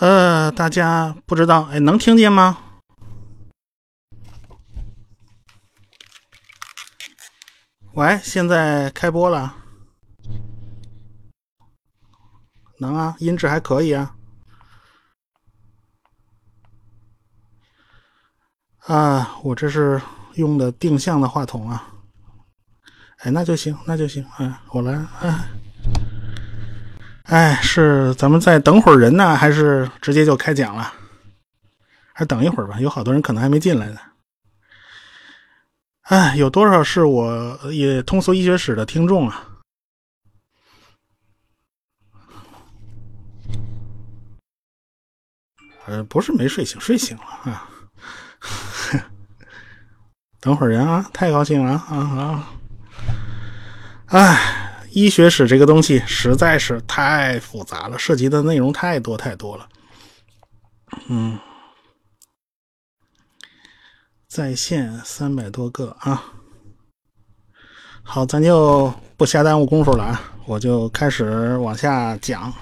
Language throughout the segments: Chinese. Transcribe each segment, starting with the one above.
呃，大家不知道，哎，能听见吗？喂，现在开播了，能啊，音质还可以啊。啊，我这是用的定向的话筒啊。哎，那就行，那就行。哎，我来，哎。哎，是咱们再等会儿人呢，还是直接就开讲了？还等一会儿吧，有好多人可能还没进来呢。哎，有多少是我也通俗医学史的听众啊？呃，不是没睡醒，睡醒了啊。等会儿人啊，太高兴了啊啊！哎。医学史这个东西实在是太复杂了，涉及的内容太多太多了。嗯，在线三百多个啊。好，咱就不瞎耽误功夫了啊，我就开始往下讲。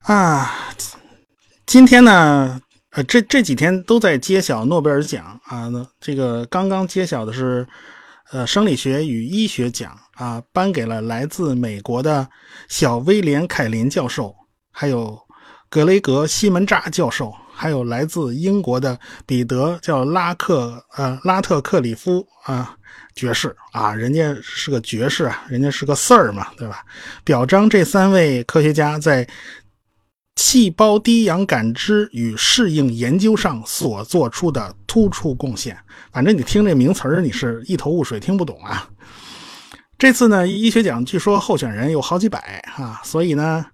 啊，今天呢，呃，这这几天都在揭晓诺贝尔奖啊，这个刚刚揭晓的是。呃，生理学与医学奖啊，颁给了来自美国的小威廉·凯林教授，还有格雷格·西门扎教授，还有来自英国的彼得叫拉克呃拉特克里夫啊爵士啊，人家是个爵士啊，人家是个 Sir 嘛，对吧？表彰这三位科学家在。细胞低氧感知与适应研究上所做出的突出贡献，反正你听这名词儿，你是一头雾水，听不懂啊。这次呢，医学奖据说候选人有好几百啊，所以呢，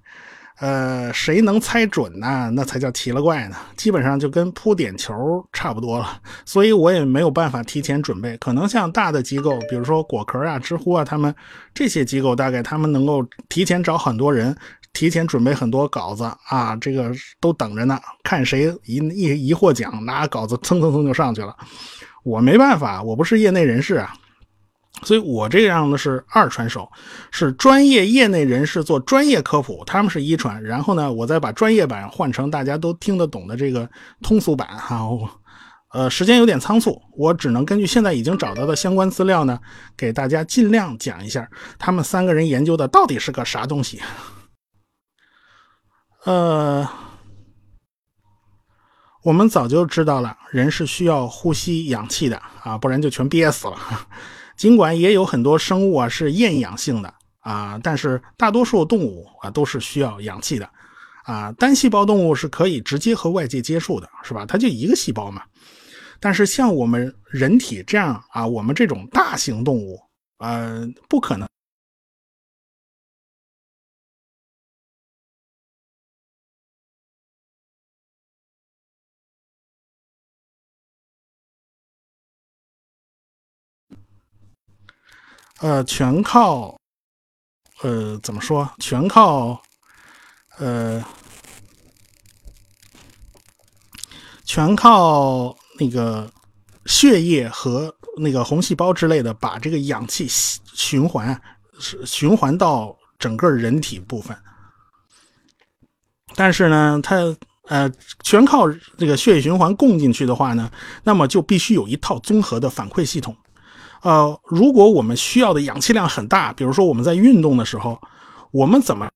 呃，谁能猜准呢？那才叫奇了怪呢。基本上就跟扑点球差不多了，所以我也没有办法提前准备。可能像大的机构，比如说果壳啊、知乎啊，他们这些机构大概他们能够提前找很多人。提前准备很多稿子啊，这个都等着呢，看谁一一一获奖，拿稿子蹭蹭蹭就上去了。我没办法，我不是业内人士啊，所以我这样的是二传手，是专业业内人士做专业科普，他们是一传，然后呢，我再把专业版换成大家都听得懂的这个通俗版哈。呃，时间有点仓促，我只能根据现在已经找到的相关资料呢，给大家尽量讲一下他们三个人研究的到底是个啥东西。呃，我们早就知道了，人是需要呼吸氧气的啊，不然就全憋死了。尽管也有很多生物啊是厌氧性的啊，但是大多数动物啊都是需要氧气的啊。单细胞动物是可以直接和外界接触的，是吧？它就一个细胞嘛。但是像我们人体这样啊，我们这种大型动物，呃，不可能。呃，全靠，呃，怎么说？全靠，呃，全靠那个血液和那个红细胞之类的，把这个氧气循环，是循环到整个人体部分。但是呢，它呃，全靠这个血液循环供进去的话呢，那么就必须有一套综合的反馈系统。呃，如果我们需要的氧气量很大，比如说我们在运动的时候，我们怎么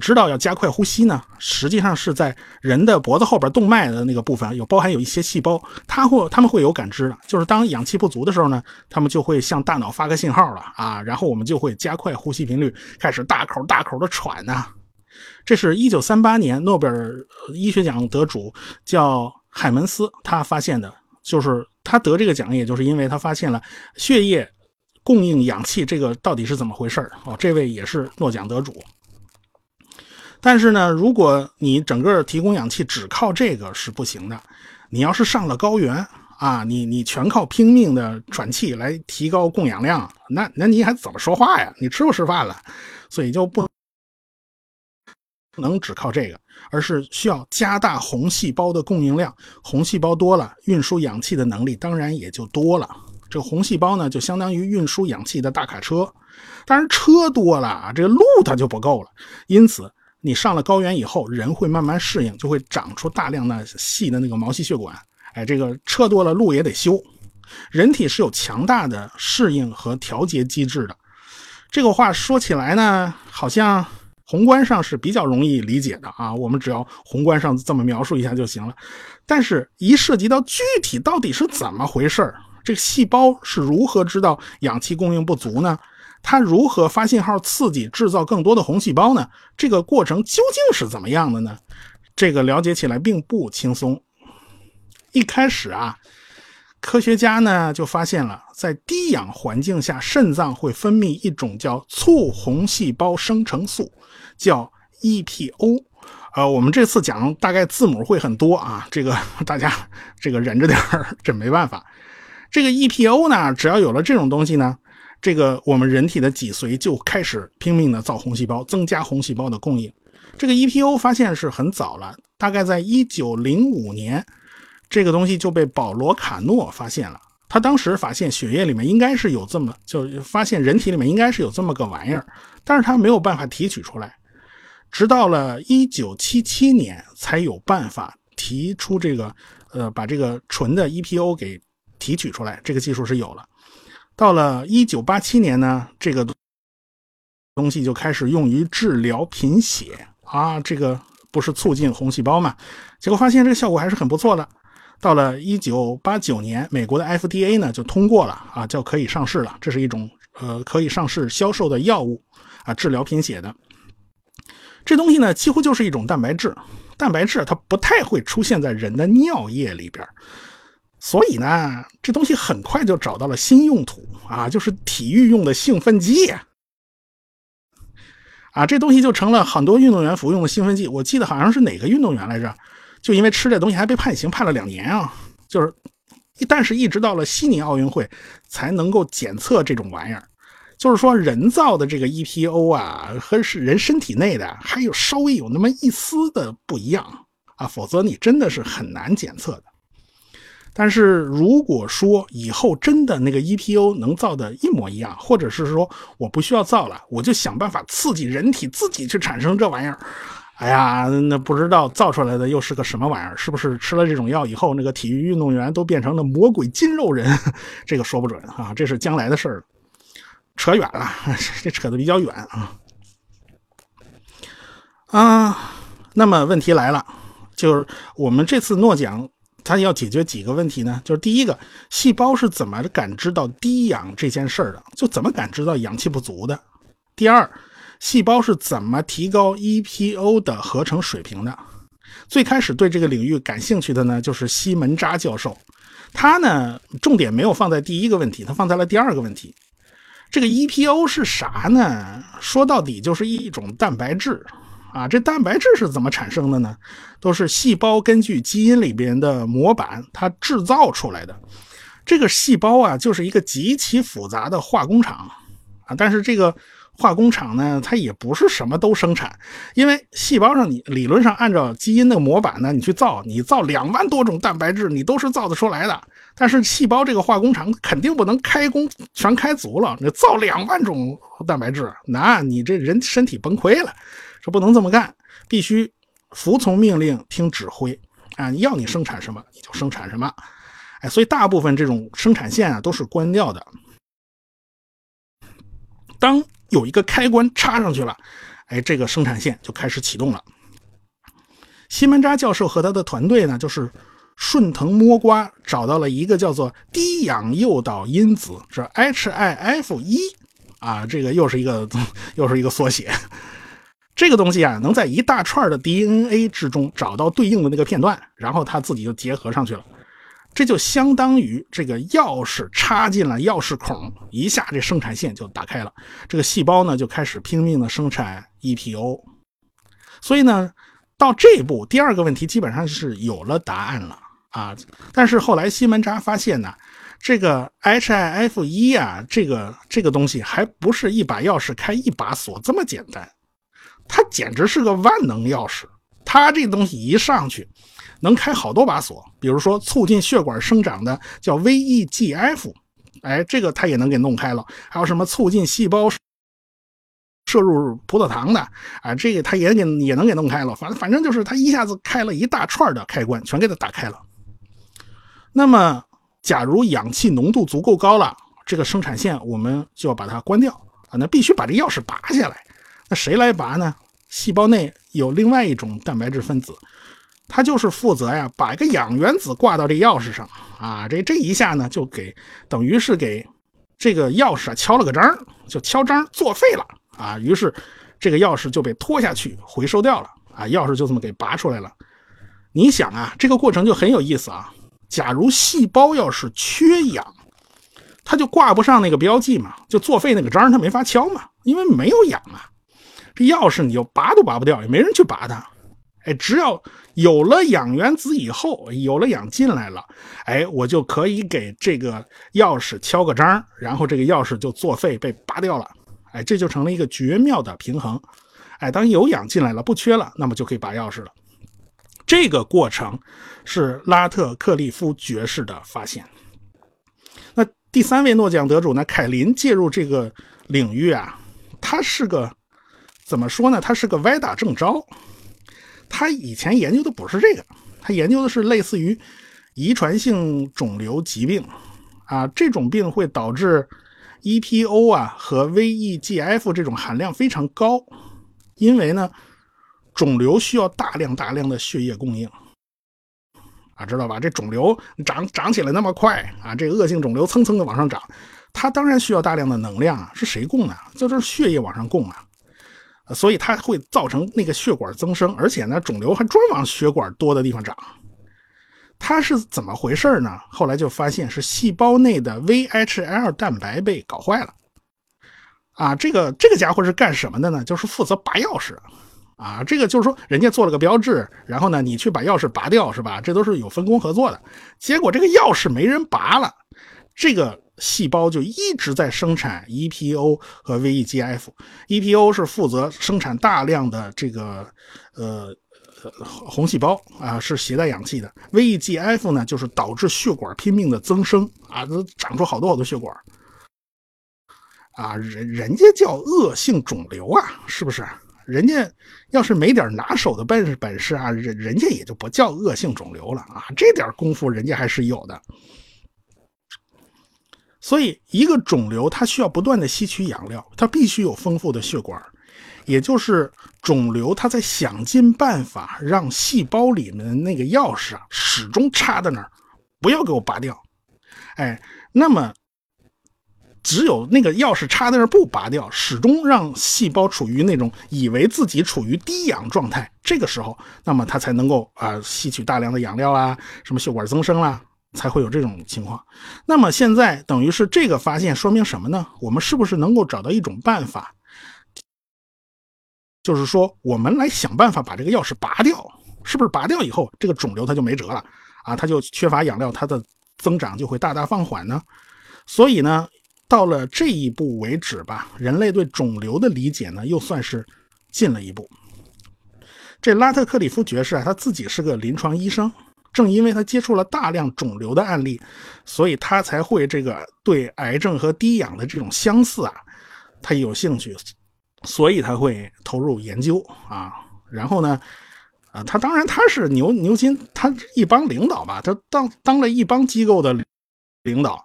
知道要加快呼吸呢？实际上是在人的脖子后边动脉的那个部分有包含有一些细胞，它会他们会有感知的，就是当氧气不足的时候呢，他们就会向大脑发个信号了啊，然后我们就会加快呼吸频率，开始大口大口的喘呐。这是一九三八年诺贝尔医学奖得主叫海门斯他发现的，就是。他得这个奖，也就是因为他发现了血液供应氧气这个到底是怎么回事儿哦。这位也是诺奖得主。但是呢，如果你整个提供氧气只靠这个是不行的。你要是上了高原啊，你你全靠拼命的喘气来提高供氧量，那那你还怎么说话呀？你吃不吃饭了？所以就不能只靠这个。而是需要加大红细胞的供应量，红细胞多了，运输氧气的能力当然也就多了。这个红细胞呢，就相当于运输氧气的大卡车。当然，车多了啊，这个路它就不够了。因此，你上了高原以后，人会慢慢适应，就会长出大量的细的那个毛细血管。哎，这个车多了路也得修。人体是有强大的适应和调节机制的。这个话说起来呢，好像宏观上是比较容易理解的啊，我们只要宏观上这么描述一下就行了。但是，一涉及到具体到底是怎么回事这个细胞是如何知道氧气供应不足呢？它如何发信号刺激制造更多的红细胞呢？这个过程究竟是怎么样的呢？这个了解起来并不轻松。一开始啊，科学家呢就发现了，在低氧环境下，肾脏会分泌一种叫促红细胞生成素，叫 EPO。呃，我们这次讲大概字母会很多啊，这个大家这个忍着点儿，这没办法。这个 EPO 呢，只要有了这种东西呢。这个我们人体的脊髓就开始拼命的造红细胞，增加红细胞的供应。这个 EPO 发现是很早了，大概在一九零五年，这个东西就被保罗卡诺发现了。他当时发现血液里面应该是有这么，就发现人体里面应该是有这么个玩意儿，但是他没有办法提取出来，直到了一九七七年才有办法提出这个，呃，把这个纯的 EPO 给提取出来，这个技术是有了。到了一九八七年呢，这个东西就开始用于治疗贫血啊，这个不是促进红细胞嘛？结果发现这个效果还是很不错的。到了一九八九年，美国的 FDA 呢就通过了啊，叫可以上市了。这是一种呃可以上市销售的药物啊，治疗贫血的。这东西呢，几乎就是一种蛋白质，蛋白质它不太会出现在人的尿液里边。所以呢，这东西很快就找到了新用途啊，就是体育用的兴奋剂！啊，这东西就成了很多运动员服用的兴奋剂。我记得好像是哪个运动员来着，就因为吃这东西还被判刑，判了两年啊。就是，但是一直到了悉尼奥运会才能够检测这种玩意儿。就是说，人造的这个 EPO 啊，和是人身体内的还有稍微有那么一丝的不一样啊，否则你真的是很难检测的。但是如果说以后真的那个 EPO 能造的一模一样，或者是说我不需要造了，我就想办法刺激人体自己去产生这玩意儿，哎呀，那不知道造出来的又是个什么玩意儿？是不是吃了这种药以后，那个体育运动员都变成了魔鬼筋肉人？这个说不准啊，这是将来的事儿，扯远了，这扯的比较远啊。啊，那么问题来了，就是我们这次诺奖。它要解决几个问题呢？就是第一个，细胞是怎么感知到低氧这件事儿的？就怎么感知到氧气不足的？第二，细胞是怎么提高 EPO 的合成水平的？最开始对这个领域感兴趣的呢，就是西门扎教授。他呢，重点没有放在第一个问题，他放在了第二个问题。这个 EPO 是啥呢？说到底就是一种蛋白质。啊，这蛋白质是怎么产生的呢？都是细胞根据基因里边的模板它制造出来的。这个细胞啊，就是一个极其复杂的化工厂啊。但是这个化工厂呢，它也不是什么都生产，因为细胞上你理论上按照基因的模板呢，你去造，你造两万多种蛋白质，你都是造得出来的。但是细胞这个化工厂肯定不能开工全开足了，你造两万种蛋白质，那你这人身体崩溃了。说不能这么干，必须服从命令、听指挥啊！要你生产什么，你就生产什么。哎，所以大部分这种生产线啊都是关掉的。当有一个开关插上去了，哎，这个生产线就开始启动了。西门扎教授和他的团队呢，就是顺藤摸瓜找到了一个叫做低氧诱导因子，是 HIF 一啊，这个又是一个 又是一个缩写。这个东西啊，能在一大串的 DNA 之中找到对应的那个片段，然后它自己就结合上去了。这就相当于这个钥匙插进了钥匙孔，一下这生产线就打开了。这个细胞呢就开始拼命的生产 EPO。所以呢，到这一步，第二个问题基本上是有了答案了啊。但是后来西门扎发现呢，这个 HIF 一啊，这个这个东西还不是一把钥匙开一把锁这么简单。它简直是个万能钥匙，它这东西一上去，能开好多把锁。比如说促进血管生长的叫 VEGF，哎，这个它也能给弄开了。还有什么促进细胞摄入葡萄糖的啊，这个他也给也能给弄开了。反正反正就是他一下子开了一大串的开关，全给他打开了。那么，假如氧气浓度足够高了，这个生产线我们就要把它关掉啊，那必须把这钥匙拔下来。那谁来拔呢？细胞内有另外一种蛋白质分子。它就是负责呀，把一个氧原子挂到这钥匙上啊，这这一下呢，就给等于是给这个钥匙啊敲了个章，就敲章作废了啊。于是这个钥匙就被拖下去回收掉了啊，钥匙就这么给拔出来了。你想啊，这个过程就很有意思啊。假如细胞要是缺氧，它就挂不上那个标记嘛，就作废那个章，它没法敲嘛，因为没有氧啊。这钥匙你就拔都拔不掉，也没人去拔它。哎，只要有了氧原子以后，有了氧进来了，哎，我就可以给这个钥匙敲个章，然后这个钥匙就作废被拔掉了。哎，这就成了一个绝妙的平衡。哎，当有氧进来了，不缺了，那么就可以拔钥匙了。这个过程是拉特克利夫爵士的发现。那第三位诺奖得主呢？凯林介入这个领域啊，他是个怎么说呢？他是个歪打正着。他以前研究的不是这个，他研究的是类似于遗传性肿瘤疾病啊，这种病会导致 EPO 啊和 VEGF 这种含量非常高，因为呢，肿瘤需要大量大量的血液供应啊，知道吧？这肿瘤长长起来那么快啊，这恶性肿瘤蹭蹭的往上涨，它当然需要大量的能量啊，是谁供的？就是血液往上供啊。所以它会造成那个血管增生，而且呢，肿瘤还专往血管多的地方长。它是怎么回事呢？后来就发现是细胞内的 VHL 蛋白被搞坏了。啊，这个这个家伙是干什么的呢？就是负责拔钥匙。啊，这个就是说，人家做了个标志，然后呢，你去把钥匙拔掉，是吧？这都是有分工合作的。结果这个钥匙没人拔了，这个。细胞就一直在生产 EPO 和 VEGF。EPO 是负责生产大量的这个呃红细胞啊，是携带氧气的。VEGF 呢，就是导致血管拼命的增生啊，都长出好多好多血管啊。人人家叫恶性肿瘤啊，是不是？人家要是没点拿手的本事本事啊，人人家也就不叫恶性肿瘤了啊。这点功夫人家还是有的。所以，一个肿瘤它需要不断的吸取养料，它必须有丰富的血管，也就是肿瘤它在想尽办法让细胞里面的那个钥匙啊始终插在那儿，不要给我拔掉。哎，那么只有那个钥匙插在那儿不拔掉，始终让细胞处于那种以为自己处于低氧状态，这个时候，那么它才能够啊吸取大量的养料啊，什么血管增生啦。才会有这种情况。那么现在等于是这个发现说明什么呢？我们是不是能够找到一种办法，就是说我们来想办法把这个钥匙拔掉？是不是拔掉以后，这个肿瘤它就没辙了啊？它就缺乏养料，它的增长就会大大放缓呢？所以呢，到了这一步为止吧，人类对肿瘤的理解呢，又算是进了一步。这拉特克里夫爵士啊，他自己是个临床医生。正因为他接触了大量肿瘤的案例，所以他才会这个对癌症和低氧的这种相似啊，他有兴趣，所以他会投入研究啊。然后呢，啊，他当然他是牛牛津，他一帮领导吧，他当当了一帮机构的领导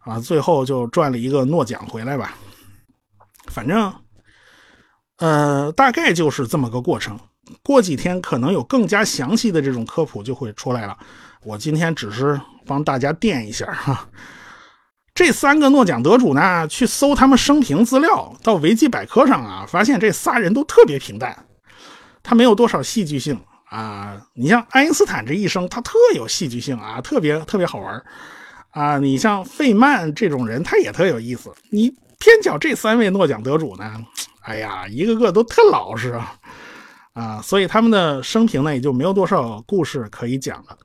啊，最后就赚了一个诺奖回来吧。反正，呃，大概就是这么个过程。过几天可能有更加详细的这种科普就会出来了。我今天只是帮大家垫一下哈。这三个诺奖得主呢，去搜他们生平资料，到维基百科上啊，发现这仨人都特别平淡，他没有多少戏剧性啊。你像爱因斯坦这一生，他特有戏剧性啊，特别特别好玩啊。你像费曼这种人，他也特有意思。你偏巧这三位诺奖得主呢，哎呀，一个个都特老实啊。啊，所以他们的生平呢，也就没有多少故事可以讲了。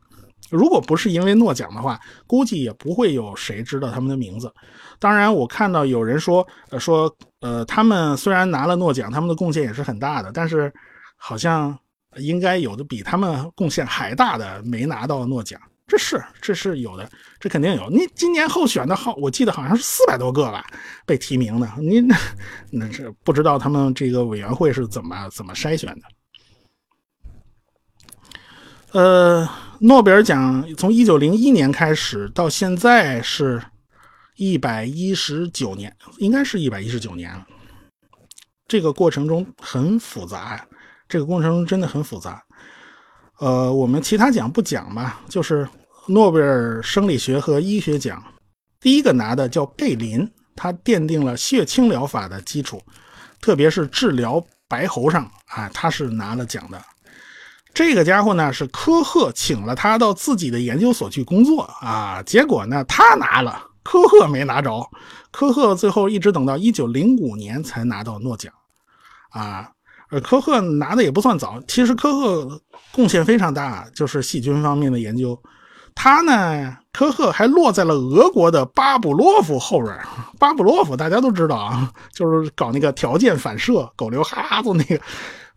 如果不是因为诺奖的话，估计也不会有谁知道他们的名字。当然，我看到有人说，呃，说，呃，他们虽然拿了诺奖，他们的贡献也是很大的，但是好像应该有的比他们贡献还大的没拿到诺奖。这是这是有的，这肯定有。你今年候选的号，我记得好像是四百多个吧，被提名的。你那 那这不知道他们这个委员会是怎么怎么筛选的？呃，诺贝尔奖从一九零一年开始到现在是一百一十九年，应该是一百一十九年了。这个过程中很复杂，这个过程中真的很复杂。呃，我们其他奖不讲吧，就是诺贝尔生理学和医学奖，第一个拿的叫贝林，他奠定了血清疗法的基础，特别是治疗白喉上啊，他是拿了奖的。这个家伙呢是科赫请了他到自己的研究所去工作啊，结果呢他拿了，科赫没拿着，科赫最后一直等到一九零五年才拿到诺奖。啊，呃，科赫拿的也不算早，其实科赫贡献非常大，就是细菌方面的研究。他呢，科赫还落在了俄国的巴甫洛夫后边。巴甫洛夫大家都知道啊，就是搞那个条件反射、狗流哈子那个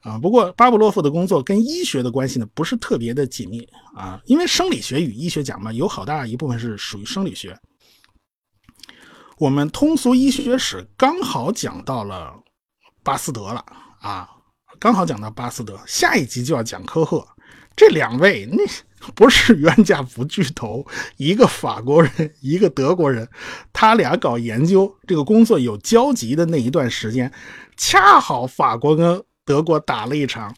啊。不过巴甫洛夫的工作跟医学的关系呢，不是特别的紧密啊，因为生理学与医学讲嘛，有好大一部分是属于生理学。我们通俗医学史刚好讲到了。巴斯德了啊，刚好讲到巴斯德，下一集就要讲科赫。这两位那不是冤家不聚头，一个法国人，一个德国人，他俩搞研究这个工作有交集的那一段时间，恰好法国跟德国打了一场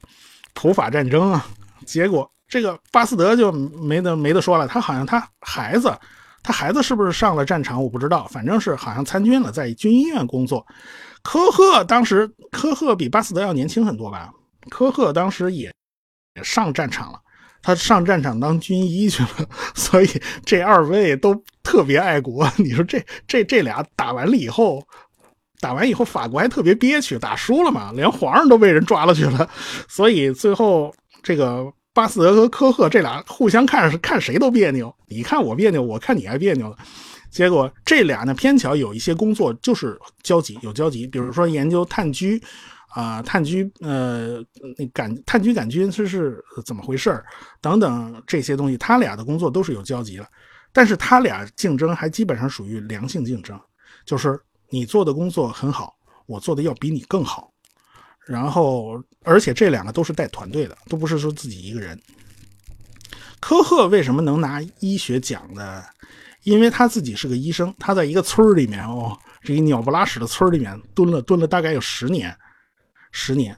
普法战争啊。结果这个巴斯德就没得没得说了，他好像他孩子，他孩子是不是上了战场我不知道，反正是好像参军了，在军医院工作。科赫当时，科赫比巴斯德要年轻很多吧？科赫当时也也上战场了，他上战场当军医去了，所以这二位都特别爱国。你说这这这俩打完了以后，打完以后法国还特别憋屈，打输了嘛，连皇上都被人抓了去了，所以最后这个巴斯德和科赫这俩互相看是看谁都别扭，你看我别扭，我看你还别扭了。结果这俩呢，偏巧有一些工作就是交集，有交集。比如说研究炭疽，啊，炭疽，呃，那杆炭疽杆菌这是怎么回事等等这些东西，他俩的工作都是有交集的。但是他俩竞争还基本上属于良性竞争，就是你做的工作很好，我做的要比你更好。然后，而且这两个都是带团队的，都不是说自己一个人。科赫为什么能拿医学奖呢？因为他自己是个医生，他在一个村里面哦，这一鸟不拉屎的村里面蹲了蹲了大概有十年，十年，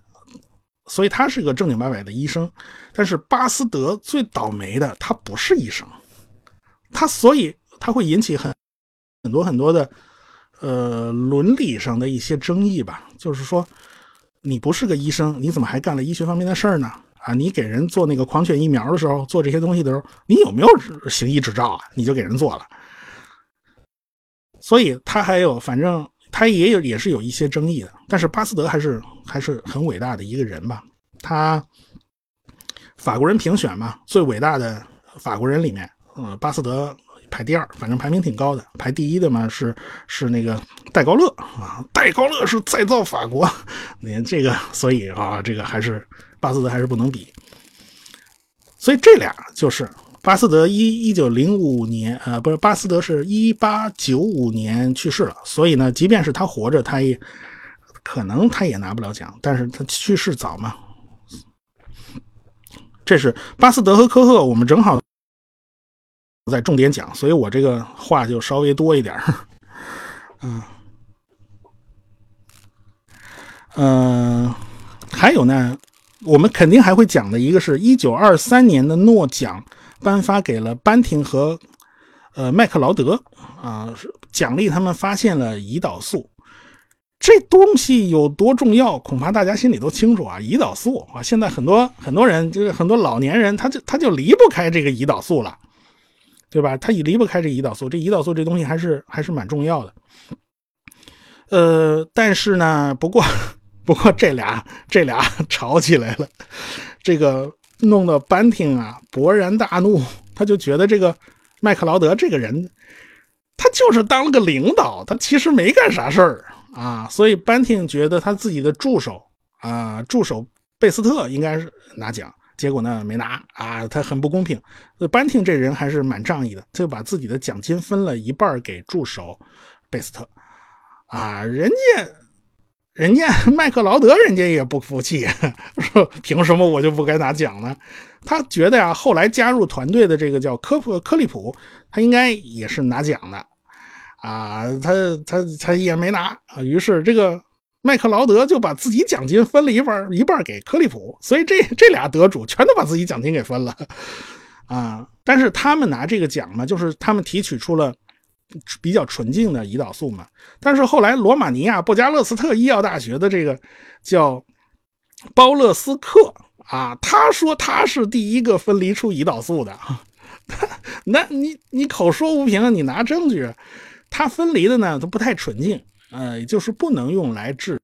所以他是个正经八百的医生。但是巴斯德最倒霉的，他不是医生，他所以他会引起很很多很多的呃伦理上的一些争议吧。就是说，你不是个医生，你怎么还干了医学方面的事儿呢？啊，你给人做那个狂犬疫苗的时候，做这些东西的时候，你有没有行医执照啊？你就给人做了。所以他还有，反正他也有，也是有一些争议的。但是巴斯德还是还是很伟大的一个人吧。他法国人评选嘛，最伟大的法国人里面，呃，巴斯德排第二，反正排名挺高的。排第一的嘛是是那个戴高乐啊，戴高乐是再造法国。你这个，所以啊，这个还是巴斯德还是不能比。所以这俩就是。巴斯德一一九零五年，呃，不是巴斯德是一八九五年去世了，所以呢，即便是他活着，他也可能他也拿不了奖。但是他去世早嘛，这是巴斯德和科赫，我们正好在重点讲，所以我这个话就稍微多一点 嗯嗯，还有呢，我们肯定还会讲的一个是一九二三年的诺奖。颁发给了班廷和呃麦克劳德啊，奖励他们发现了胰岛素。这东西有多重要，恐怕大家心里都清楚啊。胰岛素啊，现在很多很多人就是很多老年人，他就他就离不开这个胰岛素了，对吧？他也离不开这胰岛素。这胰岛素这东西还是还是蛮重要的。呃，但是呢，不过不过这俩这俩 吵起来了，这个。弄得班廷啊勃然大怒，他就觉得这个麦克劳德这个人，他就是当了个领导，他其实没干啥事儿啊。所以班廷觉得他自己的助手啊，助手贝斯特应该是拿奖，结果呢没拿啊，他很不公平。班廷这人还是蛮仗义的，他就把自己的奖金分了一半给助手贝斯特啊，人家。人家麦克劳德，人家也不服气，说凭什么我就不该拿奖呢？他觉得呀，后来加入团队的这个叫科普科利普，他应该也是拿奖的啊，他他他也没拿啊。于是这个麦克劳德就把自己奖金分了一半一半给科利普，所以这这俩得主全都把自己奖金给分了啊。但是他们拿这个奖呢，就是他们提取出了。比较纯净的胰岛素嘛，但是后来罗马尼亚布加勒斯特医药大学的这个叫包勒斯克啊，他说他是第一个分离出胰岛素的，那你你口说无凭，你拿证据，他分离的呢都不太纯净，呃，就是不能用来治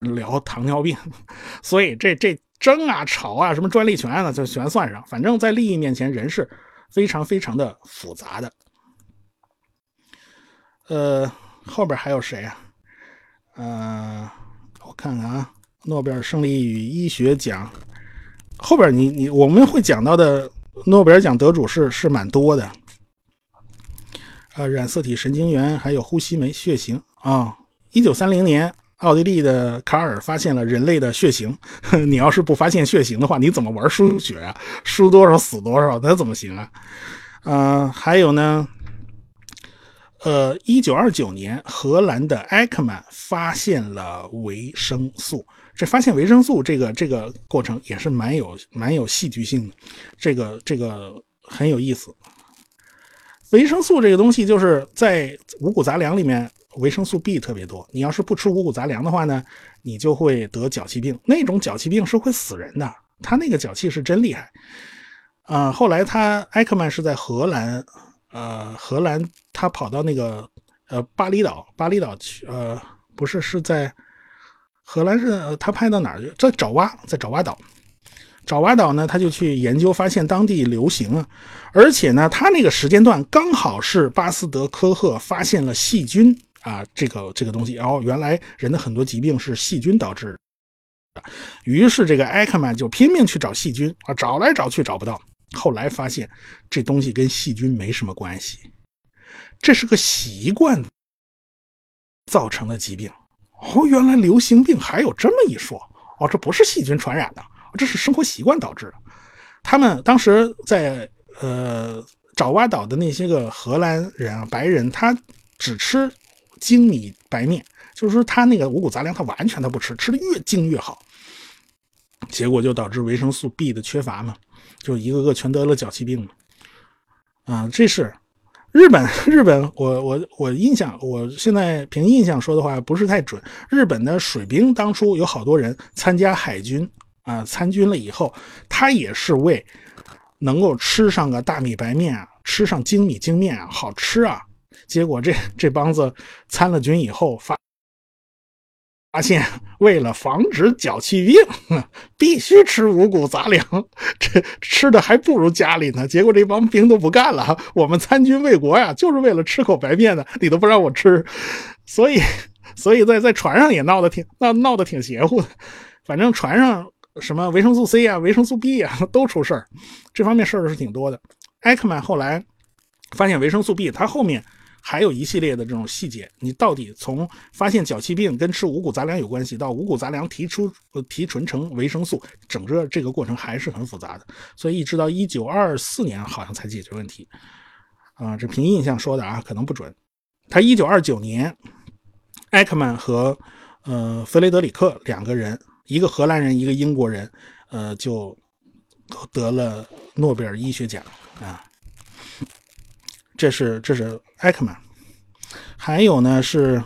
疗糖尿病，所以这这争啊吵啊什么专利权啊就全算上，反正在利益面前人是非常非常的复杂的。呃，后边还有谁啊？呃，我看看啊，诺贝尔生理与医学奖后边你你我们会讲到的诺贝尔奖得主是是蛮多的。呃，染色体神经元还有呼吸酶血型啊。一九三零年，奥地利的卡尔发现了人类的血型。你要是不发现血型的话，你怎么玩输血啊？输多少死多少，那怎么行啊？嗯，还有呢。呃，一九二九年，荷兰的埃克曼发现了维生素。这发现维生素这个这个过程也是蛮有蛮有戏剧性的，这个这个很有意思。维生素这个东西就是在五谷杂粮里面，维生素 B 特别多。你要是不吃五谷杂粮的话呢，你就会得脚气病。那种脚气病是会死人的，他那个脚气是真厉害。啊，后来他埃克曼是在荷兰。呃，荷兰他跑到那个呃巴厘岛，巴厘岛去呃不是是在荷兰是他派到哪儿去？在爪哇，在爪哇岛。爪哇岛呢，他就去研究，发现当地流行啊，而且呢，他那个时间段刚好是巴斯德科赫发现了细菌啊，这个这个东西，然后原来人的很多疾病是细菌导致的，于是这个埃克曼就拼命去找细菌啊，找来找去找不到。后来发现，这东西跟细菌没什么关系，这是个习惯造成的疾病。哦，原来流行病还有这么一说。哦，这不是细菌传染的，这是生活习惯导致的。他们当时在呃爪哇岛的那些个荷兰人啊，白人，他只吃精米白面，就是说他那个五谷杂粮他完全他不吃，吃的越精越好。结果就导致维生素 B 的缺乏嘛。就一个个全得了脚气病啊！这是日本，日本，我我我印象，我现在凭印象说的话不是太准。日本的水兵当初有好多人参加海军啊，参军了以后，他也是为能够吃上个大米白面啊，吃上精米精面啊，好吃啊。结果这这帮子参了军以后发。发现为了防止脚气病，必须吃五谷杂粮，这吃的还不如家里呢。结果这帮兵都不干了，我们参军为国呀，就是为了吃口白面的，你都不让我吃，所以，所以在在船上也闹得挺闹闹得挺邪乎的。反正船上什么维生素 C 啊、维生素 B 啊 都出事儿，这方面事儿是挺多的。艾克曼后来发现维生素 B，他后面。还有一系列的这种细节，你到底从发现脚气病跟吃五谷杂粮有关系，到五谷杂粮提出提纯成维生素，整个这个过程还是很复杂的。所以一直到一九二四年好像才解决问题。啊，这凭印象说的啊，可能不准。他一九二九年，艾克曼和呃弗雷德里克两个人，一个荷兰人，一个英国人，呃，就得了诺贝尔医学奖啊。这是这是艾克曼，还有呢是，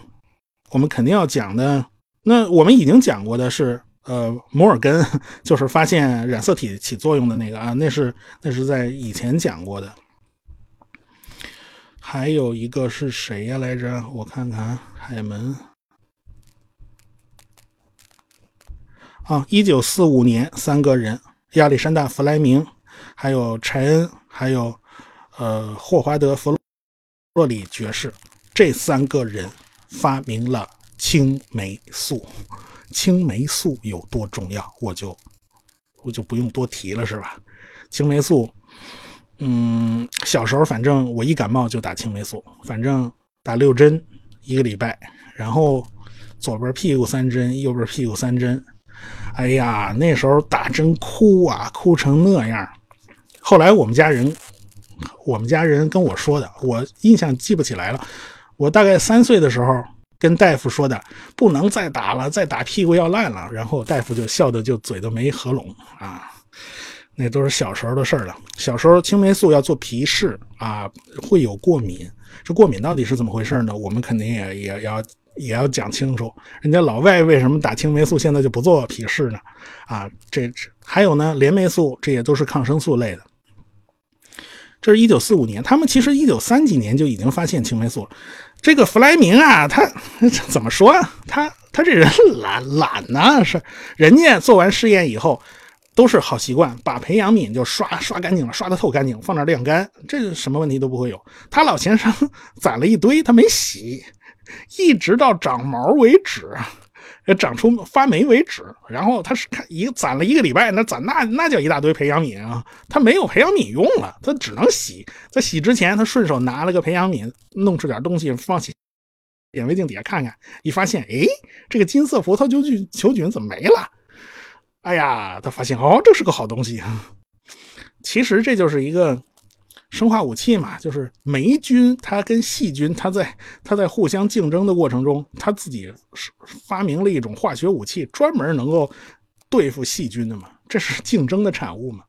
我们肯定要讲的。那我们已经讲过的是，呃，摩尔根就是发现染色体起作用的那个啊，那是那是在以前讲过的。还有一个是谁呀来着？我看看，海门啊，一九四五年，三个人：亚历山大·弗莱明，还有柴恩，还有。呃，霍华德·弗洛里爵士，这三个人发明了青霉素。青霉素有多重要，我就我就不用多提了，是吧？青霉素，嗯，小时候反正我一感冒就打青霉素，反正打六针一个礼拜，然后左边屁股三针，右边屁股三针。哎呀，那时候打针哭啊，哭成那样。后来我们家人，我们家人跟我说的，我印象记不起来了。我大概三岁的时候跟大夫说的，不能再打了，再打屁股要烂了。然后大夫就笑的就嘴都没合拢啊。那都是小时候的事了。小时候青霉素要做皮试啊，会有过敏。这过敏到底是怎么回事呢？我们肯定也也要也要讲清楚。人家老外为什么打青霉素现在就不做皮试呢？啊，这还有呢，链霉素这也都是抗生素类的。这是一九四五年，他们其实一九三几年就已经发现青霉素了。这个弗莱明啊，他怎么说？他他这人懒懒呢，是人家做完试验以后。都是好习惯，把培养皿就刷刷干净了，刷的透干净，放那晾干，这什么问题都不会有。他老先生 攒了一堆，他没洗，一直到长毛为止，长出发霉为止。然后他是看一攒了一个礼拜，那攒那那叫一大堆培养皿啊，他没有培养皿用了，他只能洗。在洗之前，他顺手拿了个培养皿，弄出点东西放起显微镜底下看看，一发现，哎，这个金色葡萄球菌球菌怎么没了？哎呀，他发现哦，这是个好东西啊。其实这就是一个生化武器嘛，就是霉菌它跟细菌它在它在互相竞争的过程中，它自己发明了一种化学武器，专门能够对付细菌的嘛。这是竞争的产物嘛，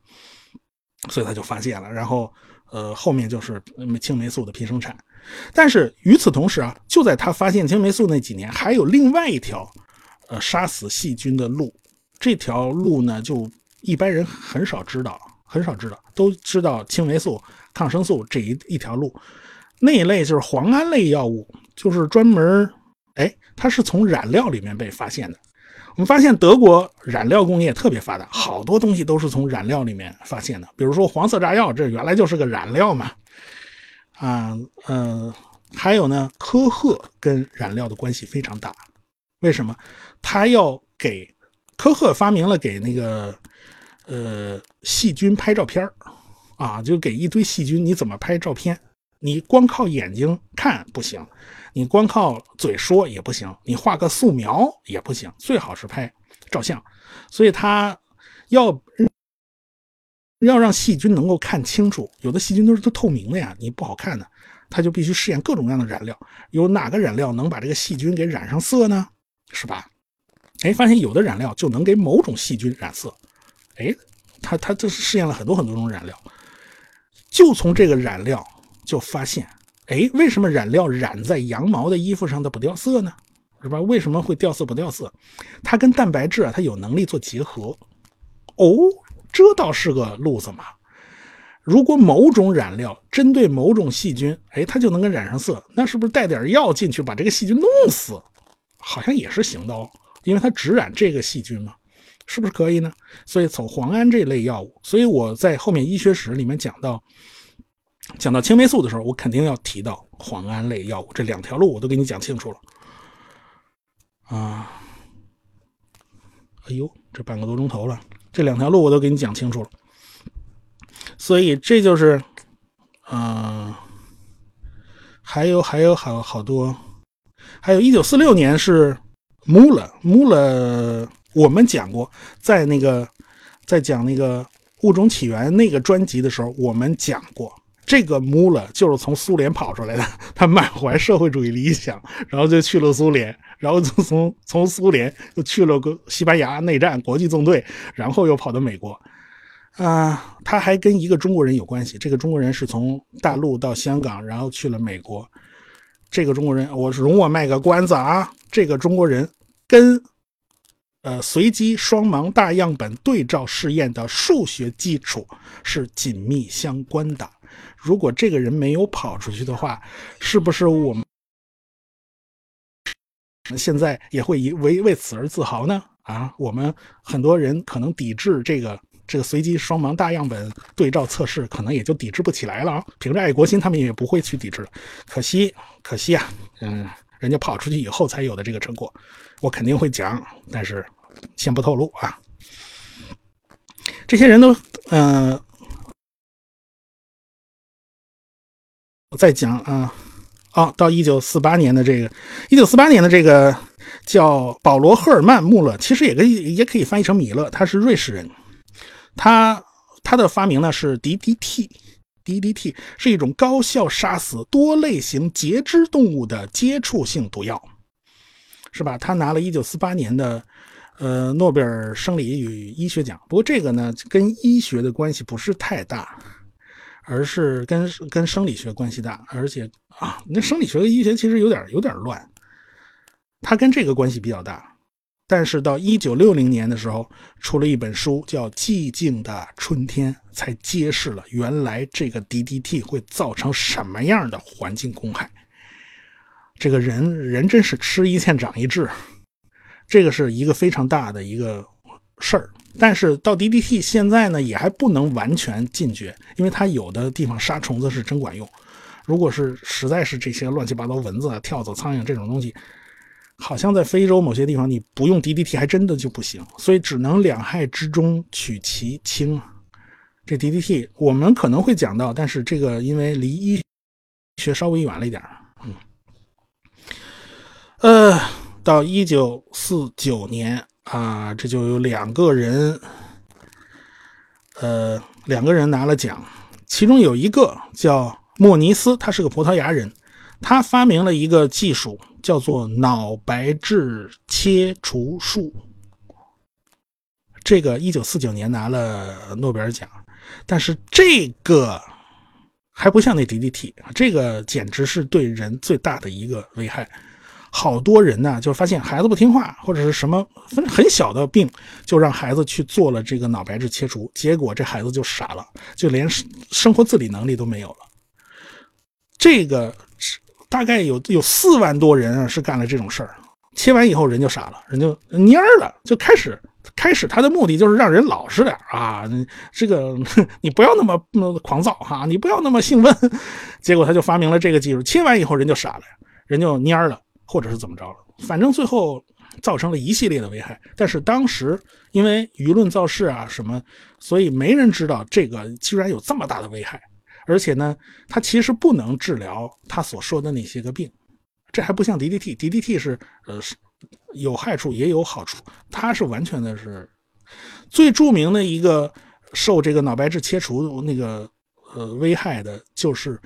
所以他就发现了。然后呃，后面就是青霉素的批生产。但是与此同时啊，就在他发现青霉素那几年，还有另外一条呃杀死细菌的路。这条路呢，就一般人很少知道，很少知道，都知道青霉素、抗生素这一一条路，那一类就是磺胺类药物，就是专门，哎，它是从染料里面被发现的。我们发现德国染料工业特别发达，好多东西都是从染料里面发现的。比如说黄色炸药，这原来就是个染料嘛。啊，嗯，还有呢，科赫跟染料的关系非常大，为什么？他要给。科赫发明了给那个呃细菌拍照片儿啊，就给一堆细菌，你怎么拍照片？你光靠眼睛看不行，你光靠嘴说也不行，你画个素描也不行，最好是拍照相。所以他要要让细菌能够看清楚，有的细菌都是透明的呀，你不好看的，他就必须试验各种各样的染料，有哪个染料能把这个细菌给染上色呢？是吧？哎，发现有的染料就能给某种细菌染色。哎，他他这是试验了很多很多种染料，就从这个染料就发现，哎，为什么染料染在羊毛的衣服上它不掉色呢？是吧？为什么会掉色不掉色？它跟蛋白质啊，它有能力做结合。哦，这倒是个路子嘛。如果某种染料针对某种细菌，哎，它就能给染上色，那是不是带点药进去把这个细菌弄死？好像也是行的哦。因为它只染这个细菌嘛，是不是可以呢？所以走磺胺这类药物，所以我在后面医学史里面讲到讲到青霉素的时候，我肯定要提到磺胺类药物。这两条路我都给你讲清楚了啊！哎呦，这半个多钟头了，这两条路我都给你讲清楚了。所以这就是，嗯，还有还有好好多，还有一九四六年是。穆勒，穆勒，我们讲过，在那个在讲那个物种起源那个专辑的时候，我们讲过，这个穆勒就是从苏联跑出来的，他满怀社会主义理想，然后就去了苏联，然后就从从苏联又去了个西班牙内战国际纵队，然后又跑到美国，啊，他还跟一个中国人有关系，这个中国人是从大陆到香港，然后去了美国。这个中国人，我容我卖个关子啊！这个中国人跟呃随机双盲大样本对照试验的数学基础是紧密相关的。如果这个人没有跑出去的话，是不是我们现在也会以为为此而自豪呢？啊，我们很多人可能抵制这个。这个随机双盲大样本对照测试可能也就抵制不起来了啊！凭着爱国心，他们也不会去抵制。可惜，可惜啊，嗯，人家跑出去以后才有的这个成果，我肯定会讲，但是先不透露啊。这些人都，嗯，我再讲啊，哦，到一九四八年的这个，一九四八年的这个叫保罗·赫尔曼·穆勒，其实也可以也可以翻译成米勒，他是瑞士人，他他的发明呢是 D D T DDT 是一种高效杀死多类型节肢动物的接触性毒药。是吧？他拿了一九四八年的，呃，诺贝尔生理与医学奖。不过这个呢，跟医学的关系不是太大，而是跟跟生理学关系大。而且啊，那生理学和医学其实有点有点乱。他跟这个关系比较大。但是到一九六零年的时候，出了一本书叫《寂静的春天》，才揭示了原来这个 DDT 会造成什么样的环境公害。这个人人真是吃一堑长一智，这个是一个非常大的一个事儿。但是到 DDT 现在呢，也还不能完全禁绝，因为它有的地方杀虫子是真管用。如果是实在是这些乱七八糟蚊子、跳蚤、苍蝇这种东西，好像在非洲某些地方你不用 DDT 还真的就不行。所以只能两害之中取其轻。这 DDT 我们可能会讲到，但是这个因为离医学稍微远了一点嗯。呃，到一九四九年啊，这就有两个人，呃，两个人拿了奖，其中有一个叫莫尼斯，他是个葡萄牙人，他发明了一个技术，叫做脑白质切除术。这个一九四九年拿了诺贝尔奖，但是这个还不像那 DDT，这个简直是对人最大的一个危害。好多人呢，就发现孩子不听话，或者是什么很很小的病，就让孩子去做了这个脑白质切除，结果这孩子就傻了，就连生活自理能力都没有了。这个大概有有四万多人啊，是干了这种事儿，切完以后人就傻了，人就蔫了，就开始开始他的目的就是让人老实点啊，这个 你不要那么那么狂躁哈，你不要那么兴奋，结果他就发明了这个技术，切完以后人就傻了，人就蔫了。或者是怎么着了，反正最后造成了一系列的危害。但是当时因为舆论造势啊什么，所以没人知道这个居然有这么大的危害。而且呢，它其实不能治疗他所说的那些个病。这还不像 DDT，DDT 是呃有害处也有好处，它是完全的是最著名的一个受这个脑白质切除那个呃危害的，就是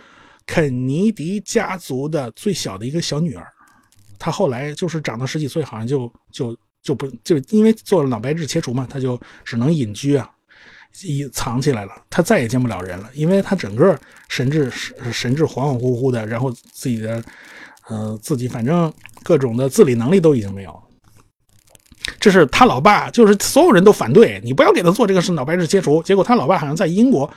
肯尼迪家族的最小的一个小女儿。她后来就是长到十几岁，好像就就就不就因为做了脑白质切除嘛，她就只能隐居啊，一藏起来了。他再也见不了人了，因为他整个神志神志恍恍惚惚的，然后自己的呃自己反正各种的自理能力都已经没有。这是他老爸，就是所有人都反对你不要给他做这个是脑白质切除。结果他老爸好像在英国，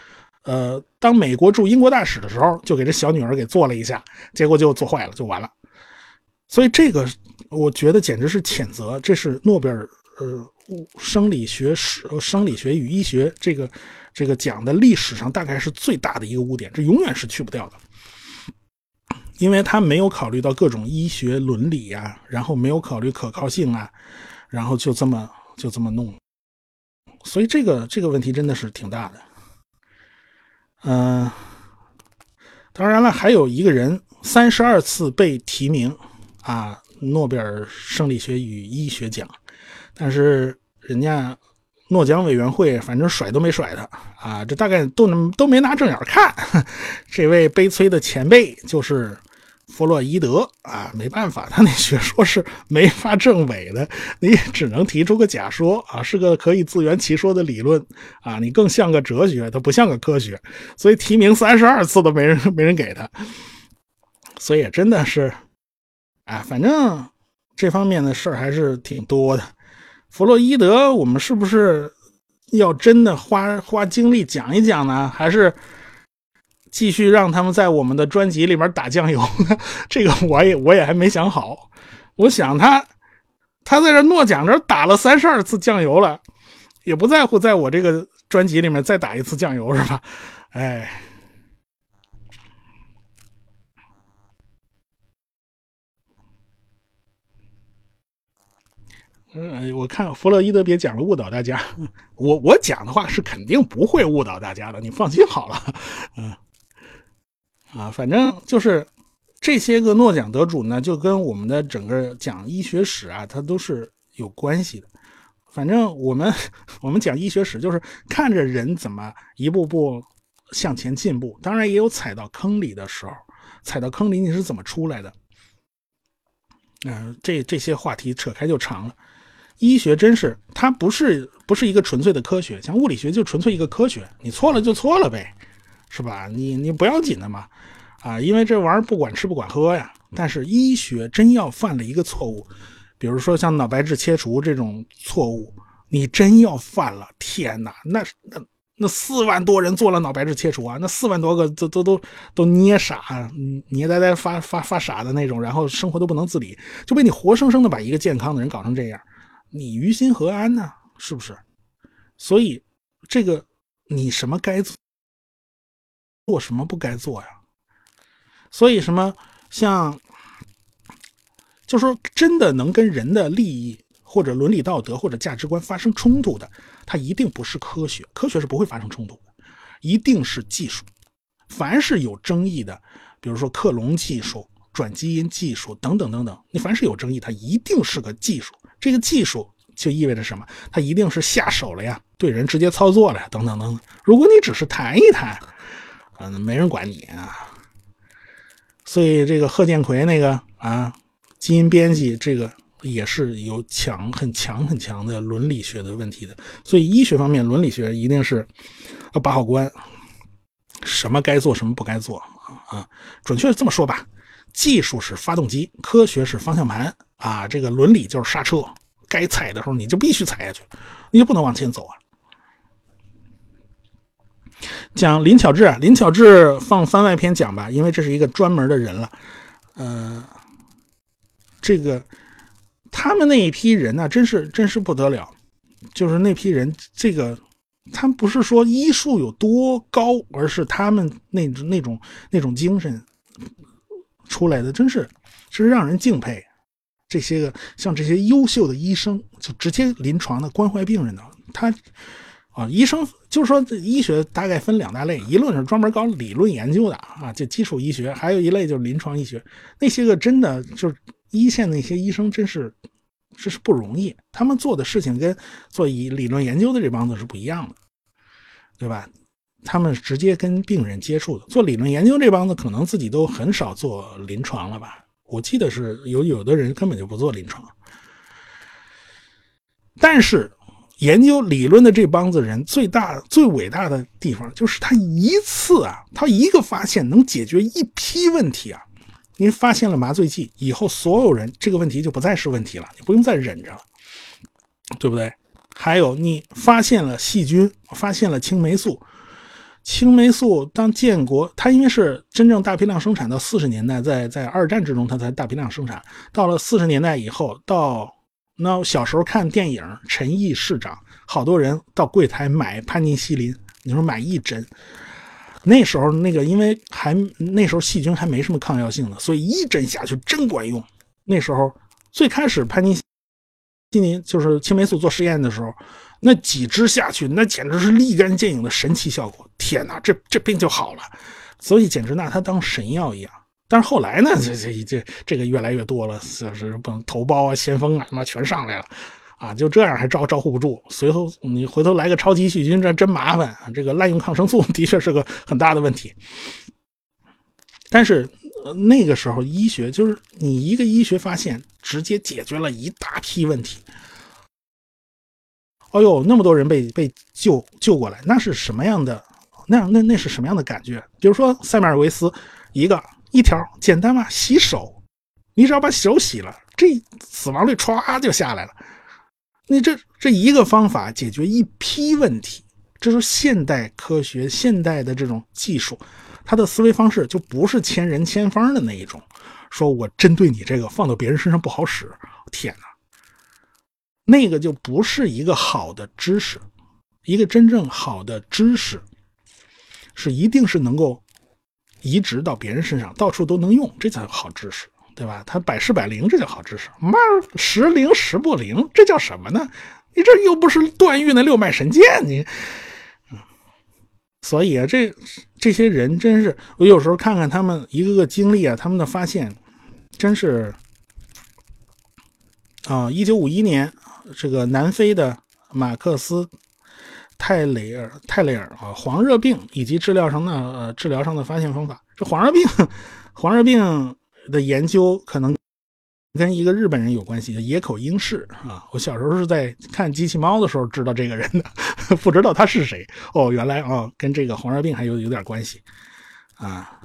呃，当美国驻英国大使的时候，就给这小女儿给做了一下，结果就做坏了，就完了。所以这个，我觉得简直是谴责。这是诺贝尔呃生理学史、生理学与医学这个这个讲的历史上大概是最大的一个污点，这永远是去不掉的。因为他没有考虑到各种医学伦理啊，然后没有考虑可靠性啊，然后就这么就这么弄。所以这个这个问题真的是挺大的。嗯，当然了，还有一个人三十二次被提名。啊，诺贝尔生理学与医学奖，但是人家诺奖委员会反正甩都没甩他啊，这大概都都没拿正眼看。这位悲催的前辈就是弗洛伊德啊，没办法，他那学说是没法证伪的，你只能提出个假说啊，是个可以自圆其说的理论啊，你更像个哲学，它不像个科学，所以提名三十二次都没人 没人给他，所以真的是。啊，反正这方面的事儿还是挺多的。弗洛伊德，我们是不是要真的花花精力讲一讲呢？还是继续让他们在我们的专辑里面打酱油？这个我也我也还没想好。我想他他在这诺奖这打了三十二次酱油了，也不在乎在我这个专辑里面再打一次酱油是吧？哎。嗯，我看弗洛伊德别讲了误导大家，我我讲的话是肯定不会误导大家的，你放心好了。嗯，啊，反正就是这些个诺奖得主呢，就跟我们的整个讲医学史啊，它都是有关系的。反正我们我们讲医学史，就是看着人怎么一步步向前进步，当然也有踩到坑里的时候，踩到坑里你是怎么出来的？嗯，这这些话题扯开就长了。医学真是，它不是不是一个纯粹的科学，像物理学就纯粹一个科学，你错了就错了呗，是吧？你你不要紧的嘛，啊，因为这玩意儿不管吃不管喝呀。但是医学真要犯了一个错误，比如说像脑白质切除这种错误，你真要犯了，天哪，那那那四万多人做了脑白质切除啊，那四万多个都都都都捏傻，捏呆呆发发发傻的那种，然后生活都不能自理，就被你活生生的把一个健康的人搞成这样。你于心何安呢？是不是？所以，这个你什么该做，什么不该做呀？所以什么像，就说真的能跟人的利益或者伦理道德或者价值观发生冲突的，它一定不是科学，科学是不会发生冲突的，一定是技术。凡是有争议的，比如说克隆技术、转基因技术等等等等，你凡是有争议，它一定是个技术。这个技术就意味着什么？它一定是下手了呀，对人直接操作了，等等等等。如果你只是谈一谈，嗯，没人管你啊。所以这个贺建奎那个啊，基因编辑这个也是有强很强很强的伦理学的问题的。所以医学方面伦理学一定是要把好关，什么该做什么不该做啊？准确这么说吧，技术是发动机，科学是方向盘。啊，这个伦理就是刹车，该踩的时候你就必须踩下去，你就不能往前走啊。讲林巧稚，林巧稚放番外篇讲吧，因为这是一个专门的人了。呃，这个他们那一批人呢，真是真是不得了，就是那批人，这个他们不是说医术有多高，而是他们那那种那种精神出来的，真是是让人敬佩。这些个像这些优秀的医生，就直接临床的关怀病人的，他啊，医生就是说，医学大概分两大类，一类是专门搞理论研究的啊，就基础医学；还有一类就是临床医学。那些个真的就是一线那些医生，真是这是不容易，他们做的事情跟做以理论研究的这帮子是不一样的，对吧？他们直接跟病人接触的，做理论研究这帮子可能自己都很少做临床了吧。我记得是有有的人根本就不做临床，但是研究理论的这帮子人最大最伟大的地方就是他一次啊，他一个发现能解决一批问题啊。您发现了麻醉剂以后，所有人这个问题就不再是问题了，你不用再忍着了，对不对？还有你发现了细菌，发现了青霉素。青霉素当建国，它因为是真正大批量生产到四十年代，在在二战之中，它才大批量生产。到了四十年代以后，到那小时候看电影《陈毅市长》，好多人到柜台买潘尼西林，你说买一针。那时候那个因为还那时候细菌还没什么抗药性呢，所以一针下去真管用。那时候最开始潘尼西林就是青霉素做实验的时候。那几支下去，那简直是立竿见影的神奇效果！天哪，这这病就好了，所以简直拿它当神药一样。但是后来呢，这这这这个越来越多了，就是不头孢啊、先锋啊，他妈全上来了啊！就这样还招招呼不住，随后你回头来个超级细菌，这真麻烦啊！这个滥用抗生素的确是个很大的问题。但是那个时候医学就是你一个医学发现，直接解决了一大批问题。哦呦，那么多人被被救救过来，那是什么样的？那那那是什么样的感觉？比如说塞缪尔维斯，一个一条简单嘛，洗手，你只要把手洗了，这死亡率歘就下来了。你这这一个方法解决一批问题，这是现代科学、现代的这种技术，它的思维方式就不是千人千方的那一种。说我针对你这个放到别人身上不好使，天哪！那个就不是一个好的知识，一个真正好的知识，是一定是能够移植到别人身上，到处都能用，这才好知识对吧？他百试百灵，这叫好知识。妈，时灵时不灵，这叫什么呢？你这又不是段誉那六脉神剑，你，所以啊，这这些人真是，我有时候看看他们一个个经历啊，他们的发现，真是啊，一九五一年，这个南非的马克思泰雷尔泰雷尔啊，黄热病以及治疗上的呃治疗上的发现方法，这黄热病，黄热病的研究可能。跟一个日本人有关系，野口英世啊。我小时候是在看机器猫的时候知道这个人的，不知道他是谁。哦，原来啊，跟这个黄热病还有有点关系啊。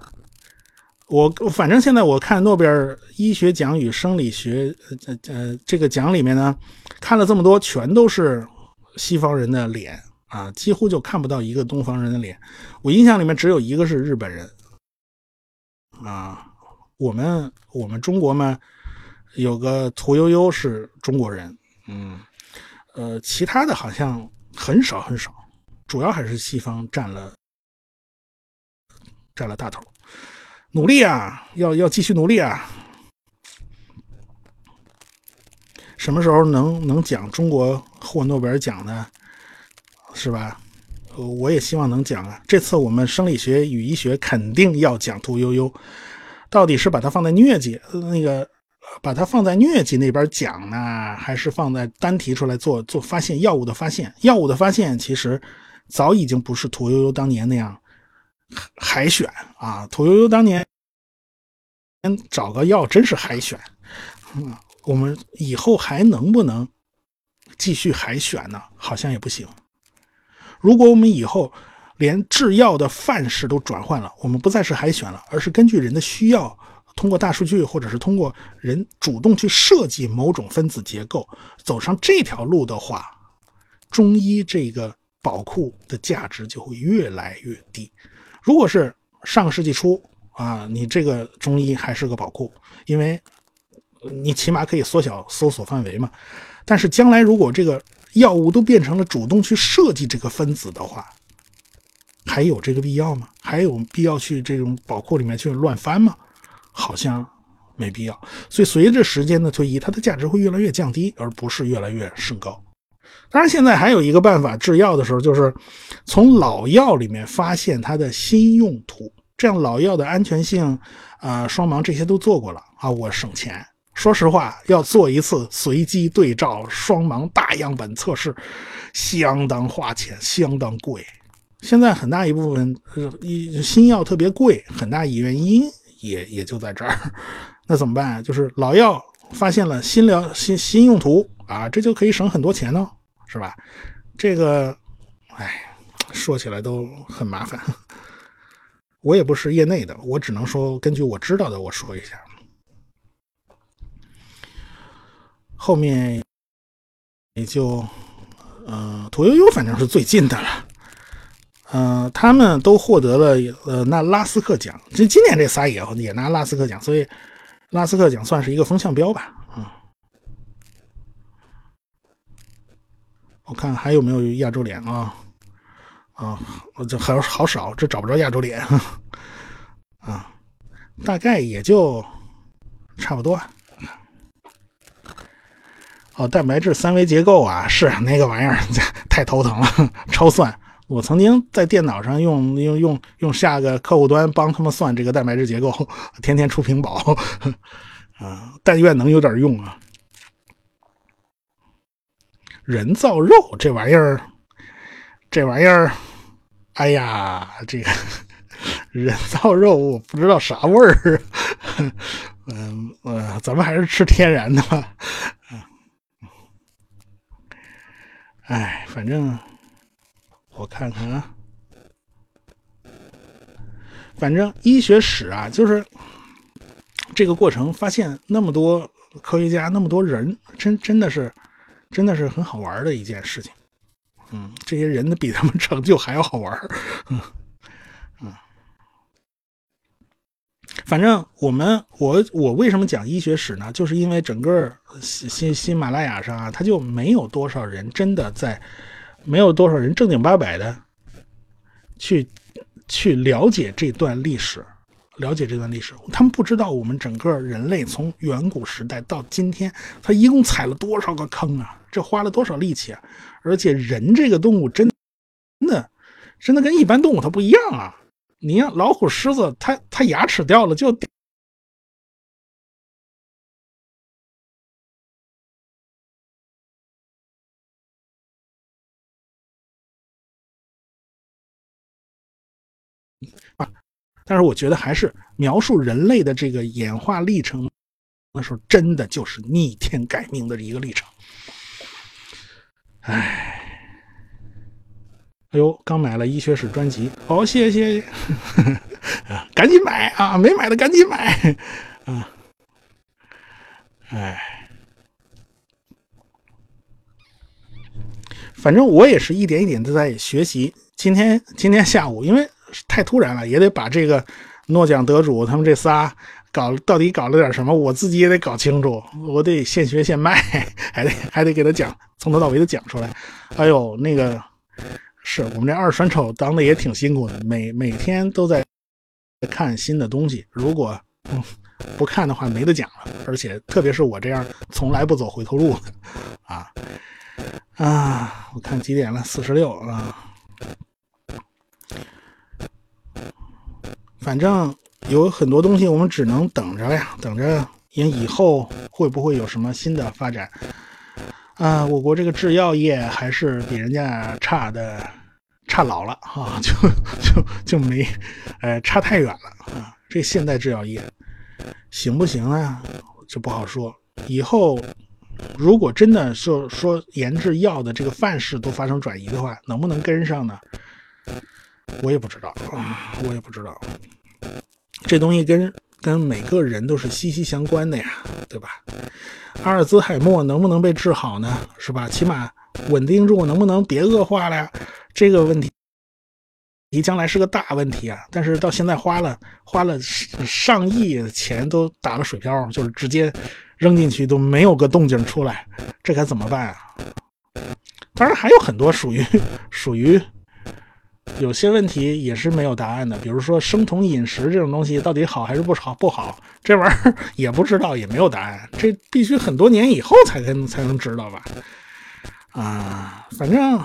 我反正现在我看诺贝尔医学奖与生理学呃呃这个奖里面呢，看了这么多，全都是西方人的脸啊，几乎就看不到一个东方人的脸。我印象里面只有一个是日本人啊。我们我们中国嘛。有个屠呦呦是中国人，嗯，呃，其他的好像很少很少，主要还是西方占了占了大头。努力啊，要要继续努力啊！什么时候能能讲中国获诺贝尔奖呢？是吧？我也希望能讲啊。这次我们生理学与医学肯定要讲屠呦呦，到底是把它放在疟疾那个？把它放在疟疾那边讲呢，还是放在单提出来做做发现药物的发现？药物的发现其实早已经不是屠呦呦当年那样海选啊！屠呦呦当年找个药真是海选，嗯，我们以后还能不能继续海选呢？好像也不行。如果我们以后连制药的范式都转换了，我们不再是海选了，而是根据人的需要。通过大数据，或者是通过人主动去设计某种分子结构，走上这条路的话，中医这个宝库的价值就会越来越低。如果是上个世纪初啊，你这个中医还是个宝库，因为你起码可以缩小搜索范围嘛。但是将来如果这个药物都变成了主动去设计这个分子的话，还有这个必要吗？还有必要去这种宝库里面去乱翻吗？好像没必要，所以随着时间的推移，它的价值会越来越降低，而不是越来越升高。当然，现在还有一个办法，制药的时候就是从老药里面发现它的新用途，这样老药的安全性、啊双盲这些都做过了啊，我省钱。说实话，要做一次随机对照双盲大样本测试，相当花钱，相当贵。现在很大一部分一新药特别贵，很大一原因。也也就在这儿，那怎么办？就是老药发现了新疗新新用途啊，这就可以省很多钱呢，是吧？这个，哎，说起来都很麻烦。我也不是业内的，我只能说根据我知道的我说一下。后面也就，呃，屠呦呦反正是最近的了。呃，他们都获得了呃那拉斯克奖，这今年这仨也也拿拉斯克奖，所以拉斯克奖算是一个风向标吧。我看还有没有亚洲脸啊？啊，我这好好少，这找不着亚洲脸啊，大概也就差不多。哦，蛋白质三维结构啊，是那个玩意儿 太头疼了，超算。我曾经在电脑上用用用用下个客户端帮他们算这个蛋白质结构，天天出屏保，啊，但愿能有点用啊。人造肉这玩意儿，这玩意儿，哎呀，这个 人造肉我不知道啥味儿，嗯呃，咱们还是吃天然的吧，哎，反正。我看看啊，反正医学史啊，就是这个过程，发现那么多科学家，那么多人，真真的是，真的是很好玩的一件事情。嗯，这些人的比他们成就还要好玩。嗯嗯，反正我们我我为什么讲医学史呢？就是因为整个新新喜马拉雅上啊，他就没有多少人真的在。没有多少人正经八百的去去了解这段历史了解这段历史，他们不知道我们整个人类从远古时代到今天，他一共踩了多少个坑啊！这花了多少力气啊！而且人这个动物真的真的跟一般动物它不一样啊！你像老虎、狮子，它它牙齿掉了就掉。但是我觉得还是描述人类的这个演化历程，那时候真的就是逆天改命的一个历程。哎，哎呦，刚买了医学史专辑，好，谢谢，赶紧买啊！没买的赶紧买啊！哎，反正我也是一点一点的在学习。今天今天下午，因为。太突然了，也得把这个诺奖得主他们这仨搞到底搞了点什么，我自己也得搞清楚，我得现学现卖，还得还得给他讲，从头到尾的讲出来。哎呦，那个是我们这二选丑当的也挺辛苦的，每每天都在看新的东西，如果不看的话没得讲了。而且特别是我这样从来不走回头路的啊啊，我看几点了？四十六啊。反正有很多东西，我们只能等着呀，等着因以后会不会有什么新的发展啊？我国这个制药业还是比人家差的差老了啊，就就就没，呃，差太远了啊！这现代制药业行不行啊？就不好说。以后如果真的说说研制药的这个范式都发生转移的话，能不能跟上呢？我也不知道啊，我也不知道。这东西跟跟每个人都是息息相关的呀，对吧？阿尔兹海默能不能被治好呢？是吧？起码稳定住，能不能别恶化了呀？这个问题，你将来是个大问题啊！但是到现在花了花了上亿钱都打了水漂，就是直接扔进去都没有个动静出来，这该怎么办啊？当然还有很多属于属于。有些问题也是没有答案的，比如说生酮饮食这种东西到底好还是不好？不好，这玩意儿也不知道，也没有答案。这必须很多年以后才能才能知道吧？啊，反正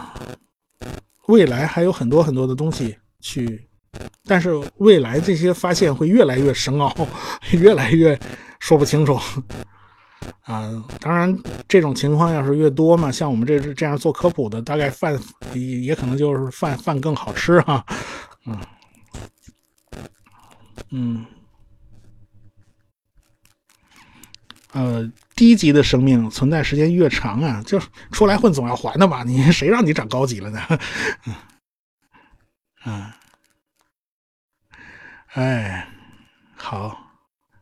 未来还有很多很多的东西去，但是未来这些发现会越来越深奥，越来越说不清楚。啊，当然，这种情况要是越多嘛，像我们这这样做科普的，大概饭也也可能就是饭饭更好吃哈。嗯嗯，呃，低级的生命存在时间越长啊，就出来混总要还的嘛，你谁让你长高级了呢？嗯，哎，好。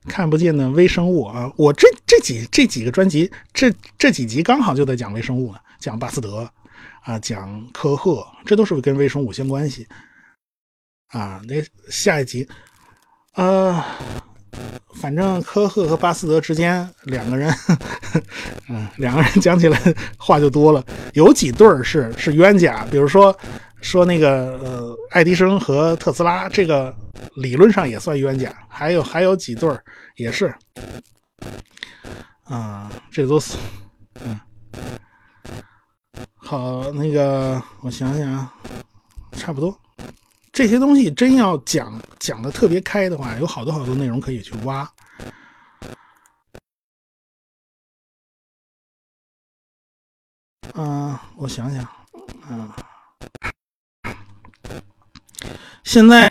看不见的微生物啊！我这这几这几个专辑，这这几集刚好就在讲微生物呢，讲巴斯德啊，讲科赫，这都是跟微生物相关系啊。那下一集，呃，反正科赫和巴斯德之间两个人，嗯，两个人讲起来话就多了。有几对儿是是冤家，比如说说那个呃，爱迪生和特斯拉这个。理论上也算冤家，还有还有几对儿也是，啊，这都是，嗯，好，那个我想想啊，差不多，这些东西真要讲讲的特别开的话，有好多好多内容可以去挖，嗯，我想想，嗯，现在。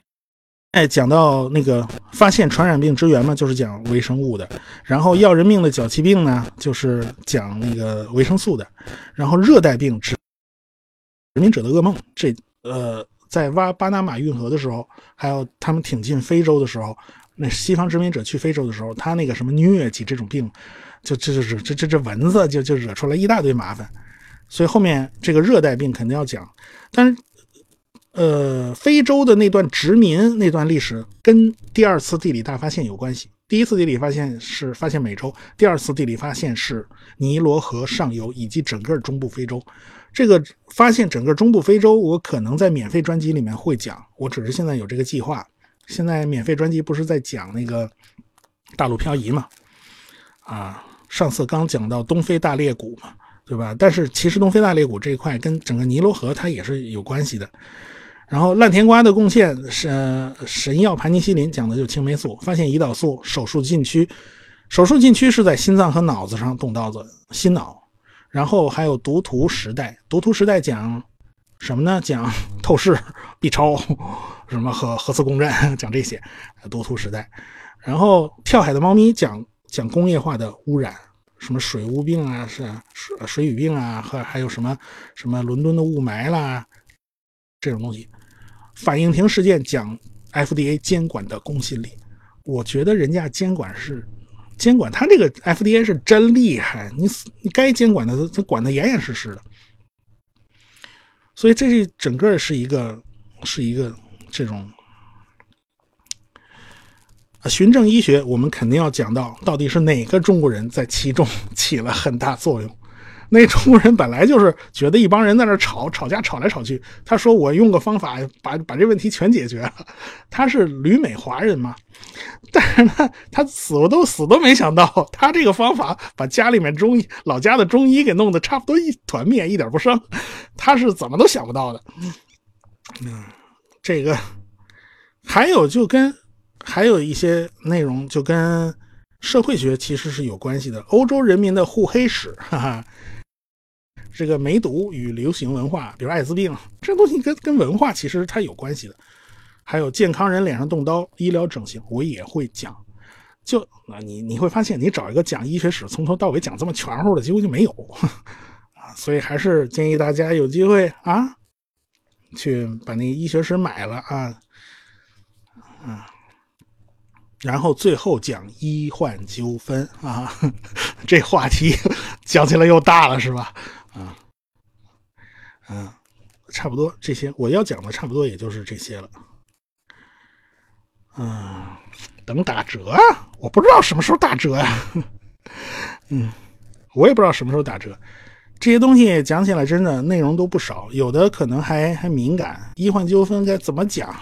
哎，讲到那个发现传染病之源嘛，就是讲微生物的；然后要人命的脚气病呢，就是讲那个维生素的；然后热带病指殖民者的噩梦，这呃，在挖巴拿马运河的时候，还有他们挺进非洲的时候，那西方殖民者去非洲的时候，他那个什么疟疾这种病，就这就是这这这蚊子就就惹出来一大堆麻烦，所以后面这个热带病肯定要讲，但是。呃，非洲的那段殖民那段历史跟第二次地理大发现有关系。第一次地理发现是发现美洲，第二次地理发现是尼罗河上游以及整个中部非洲。这个发现整个中部非洲，我可能在免费专辑里面会讲，我只是现在有这个计划现在免费专辑不是在讲那个大陆漂移嘛？啊，上次刚讲到东非大裂谷嘛，对吧？但是其实东非大裂谷这一块跟整个尼罗河它也是有关系的。然后烂甜瓜的贡献是神药盘尼西林，讲的就是青霉素，发现胰岛素，手术禁区，手术禁区是在心脏和脑子上动刀子，心脑。然后还有读图时代，读图时代讲什么呢？讲 透视、B 超，什么核核磁共振，讲这些。读图时代，然后跳海的猫咪讲讲工业化的污染，什么水污病啊，是水水雨病啊，和还有什么什么伦敦的雾霾啦，这种东西。反应停事件讲 FDA 监管的公信力，我觉得人家监管是监管，他这个 FDA 是真厉害，你你该监管的他管的严严实实的，所以这是整个是一个是一个这种啊循证医学，我们肯定要讲到到底是哪个中国人在其中起了很大作用。那中国人本来就是觉得一帮人在那吵吵架吵来吵去，他说我用个方法把把这问题全解决了。他是旅美华人嘛，但是呢，他死我都死都没想到，他这个方法把家里面中医老家的中医给弄得差不多一团灭，一点不剩。他是怎么都想不到的。嗯，这个还有就跟还有一些内容就跟社会学其实是有关系的，欧洲人民的互黑史，哈哈。这个梅毒与流行文化，比如艾滋病，这东西跟跟文化其实它有关系的。还有健康人脸上动刀，医疗整形，我也会讲。就啊，你你会发现，你找一个讲医学史，从头到尾讲这么全乎的，几乎就没有 啊。所以还是建议大家有机会啊，去把那个医学史买了啊，嗯，然后最后讲医患纠纷啊，这话题讲起来又大了，是吧？啊，嗯，差不多这些我要讲的差不多也就是这些了。嗯，等打折啊！我不知道什么时候打折呀。嗯，我也不知道什么时候打折。这些东西讲起来真的内容都不少，有的可能还还敏感。医患纠纷该怎么讲？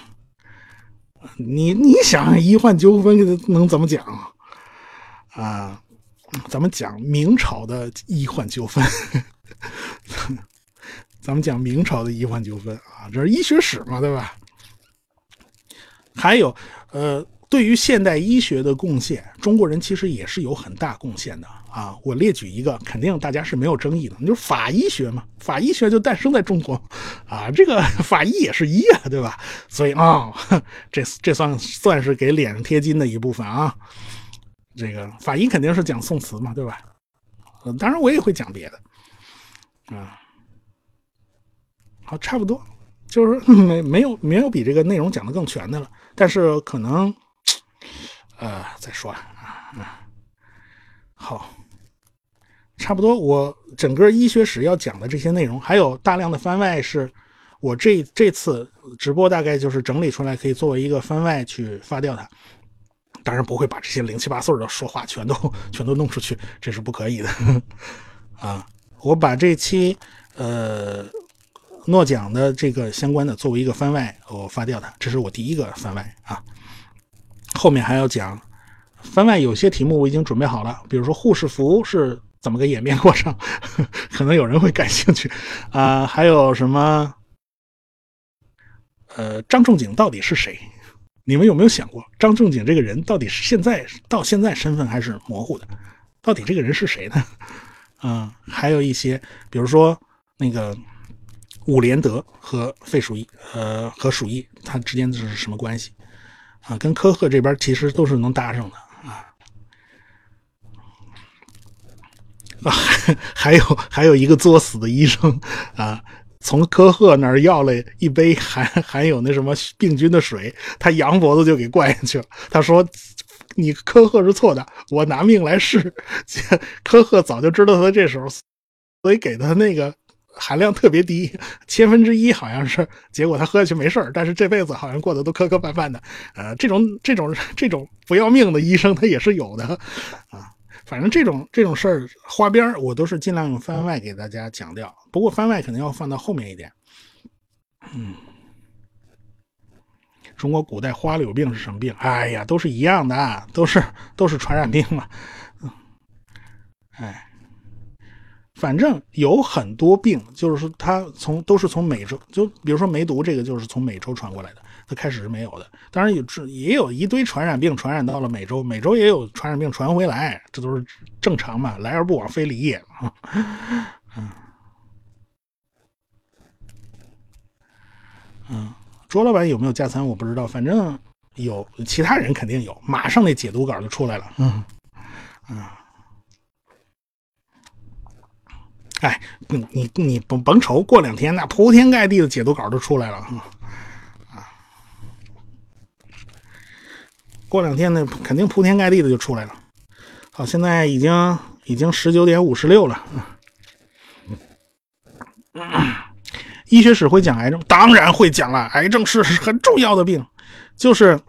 你你想医患纠纷能怎么讲啊？咱们讲明朝的医患纠纷。咱们讲明朝的医患纠纷啊，这是医学史嘛，对吧？还有，呃，对于现代医学的贡献，中国人其实也是有很大贡献的啊。我列举一个，肯定大家是没有争议的，就是法医学嘛。法医学就诞生在中国啊，这个法医也是医啊，对吧？所以啊，这这算算是给脸上贴金的一部分啊。这个法医肯定是讲宋词嘛，对吧？当然我也会讲别的。啊，好，差不多，就是没没有没有比这个内容讲的更全的了。但是可能，呃，再说啊，啊，好，差不多。我整个医学史要讲的这些内容，还有大量的番外，是我这这次直播大概就是整理出来，可以作为一个番外去发掉它。当然不会把这些零七八碎的说话全都全都弄出去，这是不可以的 啊。我把这期呃诺奖的这个相关的作为一个番外，我发掉它，这是我第一个番外啊。后面还要讲番外，有些题目我已经准备好了，比如说护士服是怎么个演变过程，可能有人会感兴趣啊。还有什么？呃，张仲景到底是谁？你们有没有想过，张仲景这个人到底是现在到现在身份还是模糊的？到底这个人是谁呢？嗯，还有一些，比如说那个伍连德和费鼠疫，呃，和鼠疫，它之间是什么关系啊？跟科赫这边其实都是能搭上的啊。啊，还有还有一个作死的医生啊，从科赫那儿要了一杯含含有那什么病菌的水，他羊脖子就给灌下去了。他说。你科赫是错的，我拿命来试。科赫早就知道他这时候，所以给他那个含量特别低，千分之一好像是。结果他喝下去没事但是这辈子好像过得都磕磕绊绊的。呃，这种这种这种不要命的医生他也是有的啊。反正这种这种事儿花边我都是尽量用番外给大家讲掉。不过番外可能要放到后面一点。嗯。中国古代花柳病是什么病？哎呀，都是一样的，都是 都是传染病嘛。哎，反正有很多病，就是说它从都是从美洲，就比如说梅毒这个就是从美洲传过来的，它开始是没有的。当然有也有一堆传染病传染到了美洲，美洲也有传染病传回来，这都是正常嘛，来而不往非礼也嘛。嗯。嗯，卓老板有没有加餐我不知道，反正有，其他人肯定有。马上那解读稿就出来了。嗯，啊，哎，你你你甭甭愁，过两天那铺天盖地的解读稿都出来了。啊，过两天那肯定铺天盖地的就出来了。好，现在已经已经十九点五十六了。嗯。医学史会讲癌症，当然会讲了。癌症是很重要的病，就是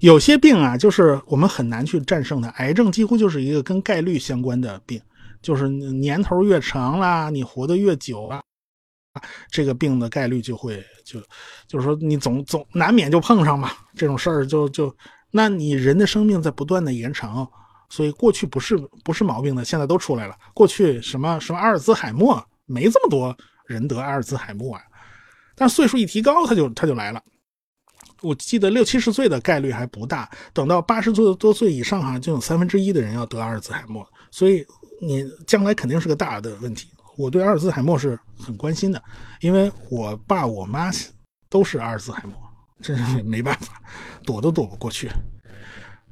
有些病啊，就是我们很难去战胜它。癌症几乎就是一个跟概率相关的病，就是年头越长啦，你活得越久啊，这个病的概率就会就就是说你总总难免就碰上嘛，这种事儿就就那你人的生命在不断的延长，所以过去不是不是毛病的，现在都出来了。过去什么什么阿尔兹海默没这么多。人得阿尔兹海默啊，但岁数一提高，他就他就来了。我记得六七十岁的概率还不大，等到八十多多岁以上哈，就有三分之一的人要得阿尔兹海默，所以你将来肯定是个大的问题。我对阿尔兹海默是很关心的，因为我爸我妈都是阿尔兹海默，真是没办法，躲都躲不过去。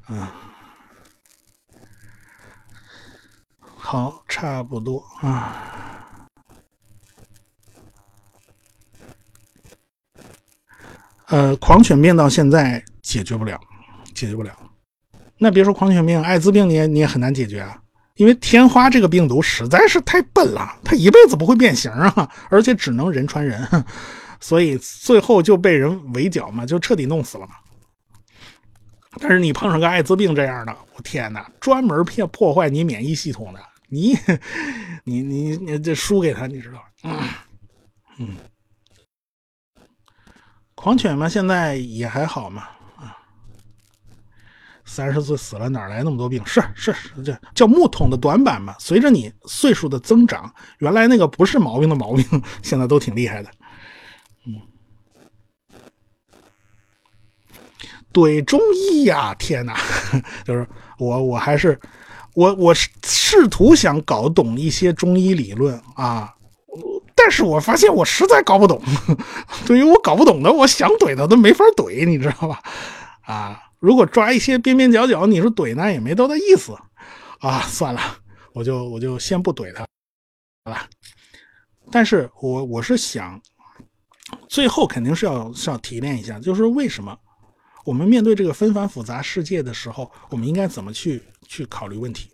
嗯，好，差不多啊。呃，狂犬病到现在解决不了，解决不了。那别说狂犬病，艾滋病你也你也很难解决啊，因为天花这个病毒实在是太笨了，它一辈子不会变形啊，而且只能人传人，所以最后就被人围剿嘛，就彻底弄死了嘛。但是你碰上个艾滋病这样的，我天哪，专门骗破坏你免疫系统的，你 你你你这输给他，你知道嗯嗯。狂犬嘛，现在也还好嘛，啊，三十岁死了，哪来那么多病？是是，这叫木桶的短板嘛。随着你岁数的增长，原来那个不是毛病的毛病，现在都挺厉害的。嗯，怼中医呀，天哪，就是我我还是我我试图想搞懂一些中医理论啊。但是我发现我实在搞不懂，对于我搞不懂的，我想怼他都没法怼，你知道吧？啊，如果抓一些边边角角，你说怼那也没多大意思啊。算了，我就我就先不怼他，好吧？但是我我是想，最后肯定是要是要提炼一下，就是为什么我们面对这个纷繁复杂世界的时候，我们应该怎么去去考虑问题？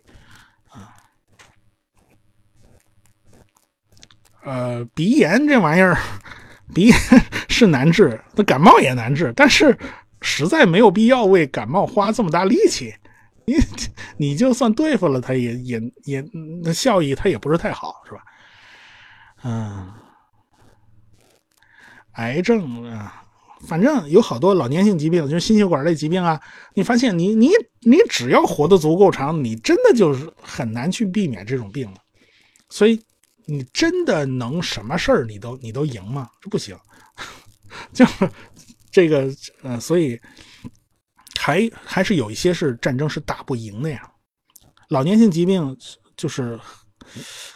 呃，鼻炎这玩意儿，鼻炎 是难治，那感冒也难治，但是实在没有必要为感冒花这么大力气。你你就算对付了它，也也也那效益它也不是太好，是吧？嗯，癌症啊，反正有好多老年性疾病，就是心血管类疾病啊。你发现你你你只要活得足够长，你真的就是很难去避免这种病了，所以。你真的能什么事儿你都你都赢吗？这不行，就是这个呃，所以还还是有一些是战争是打不赢的呀。老年性疾病就是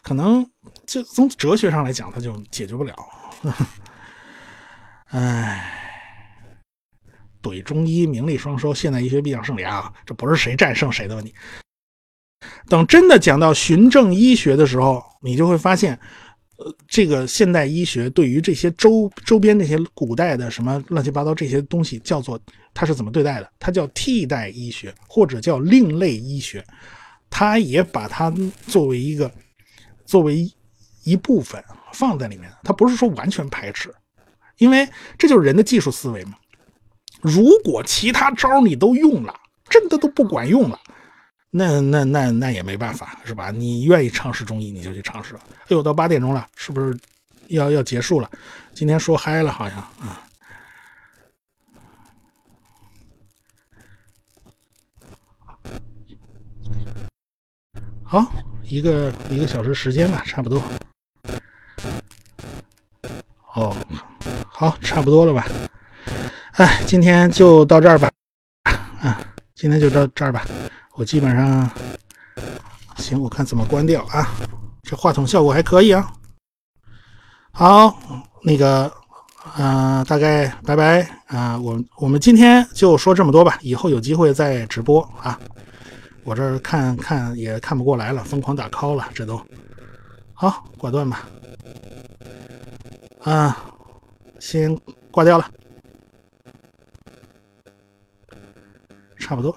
可能就从哲学上来讲，它就解决不了。唉，怼中医名利双收，现代医学必将胜利啊！这不是谁战胜谁的问题。等真的讲到循证医学的时候，你就会发现，呃，这个现代医学对于这些周周边这些古代的什么乱七八糟这些东西，叫做它是怎么对待的？它叫替代医学，或者叫另类医学。它也把它作为一个作为一部分放在里面，它不是说完全排斥，因为这就是人的技术思维嘛。如果其他招你都用了，真的都不管用了。那那那那也没办法，是吧？你愿意尝试中医，你就去尝试了。哎呦，到八点钟了，是不是要要结束了？今天说嗨了，好像啊。好，一个一个小时时间吧，差不多。哦，好，差不多了吧？哎，今天就到这儿吧。啊，今天就到这儿吧。我基本上行，我看怎么关掉啊？这话筒效果还可以啊。好，那个，呃，大概拜拜啊。我我们今天就说这么多吧，以后有机会再直播啊。我这看看也看不过来了，疯狂打 call 了，这都好挂断吧。啊，先挂掉了，差不多。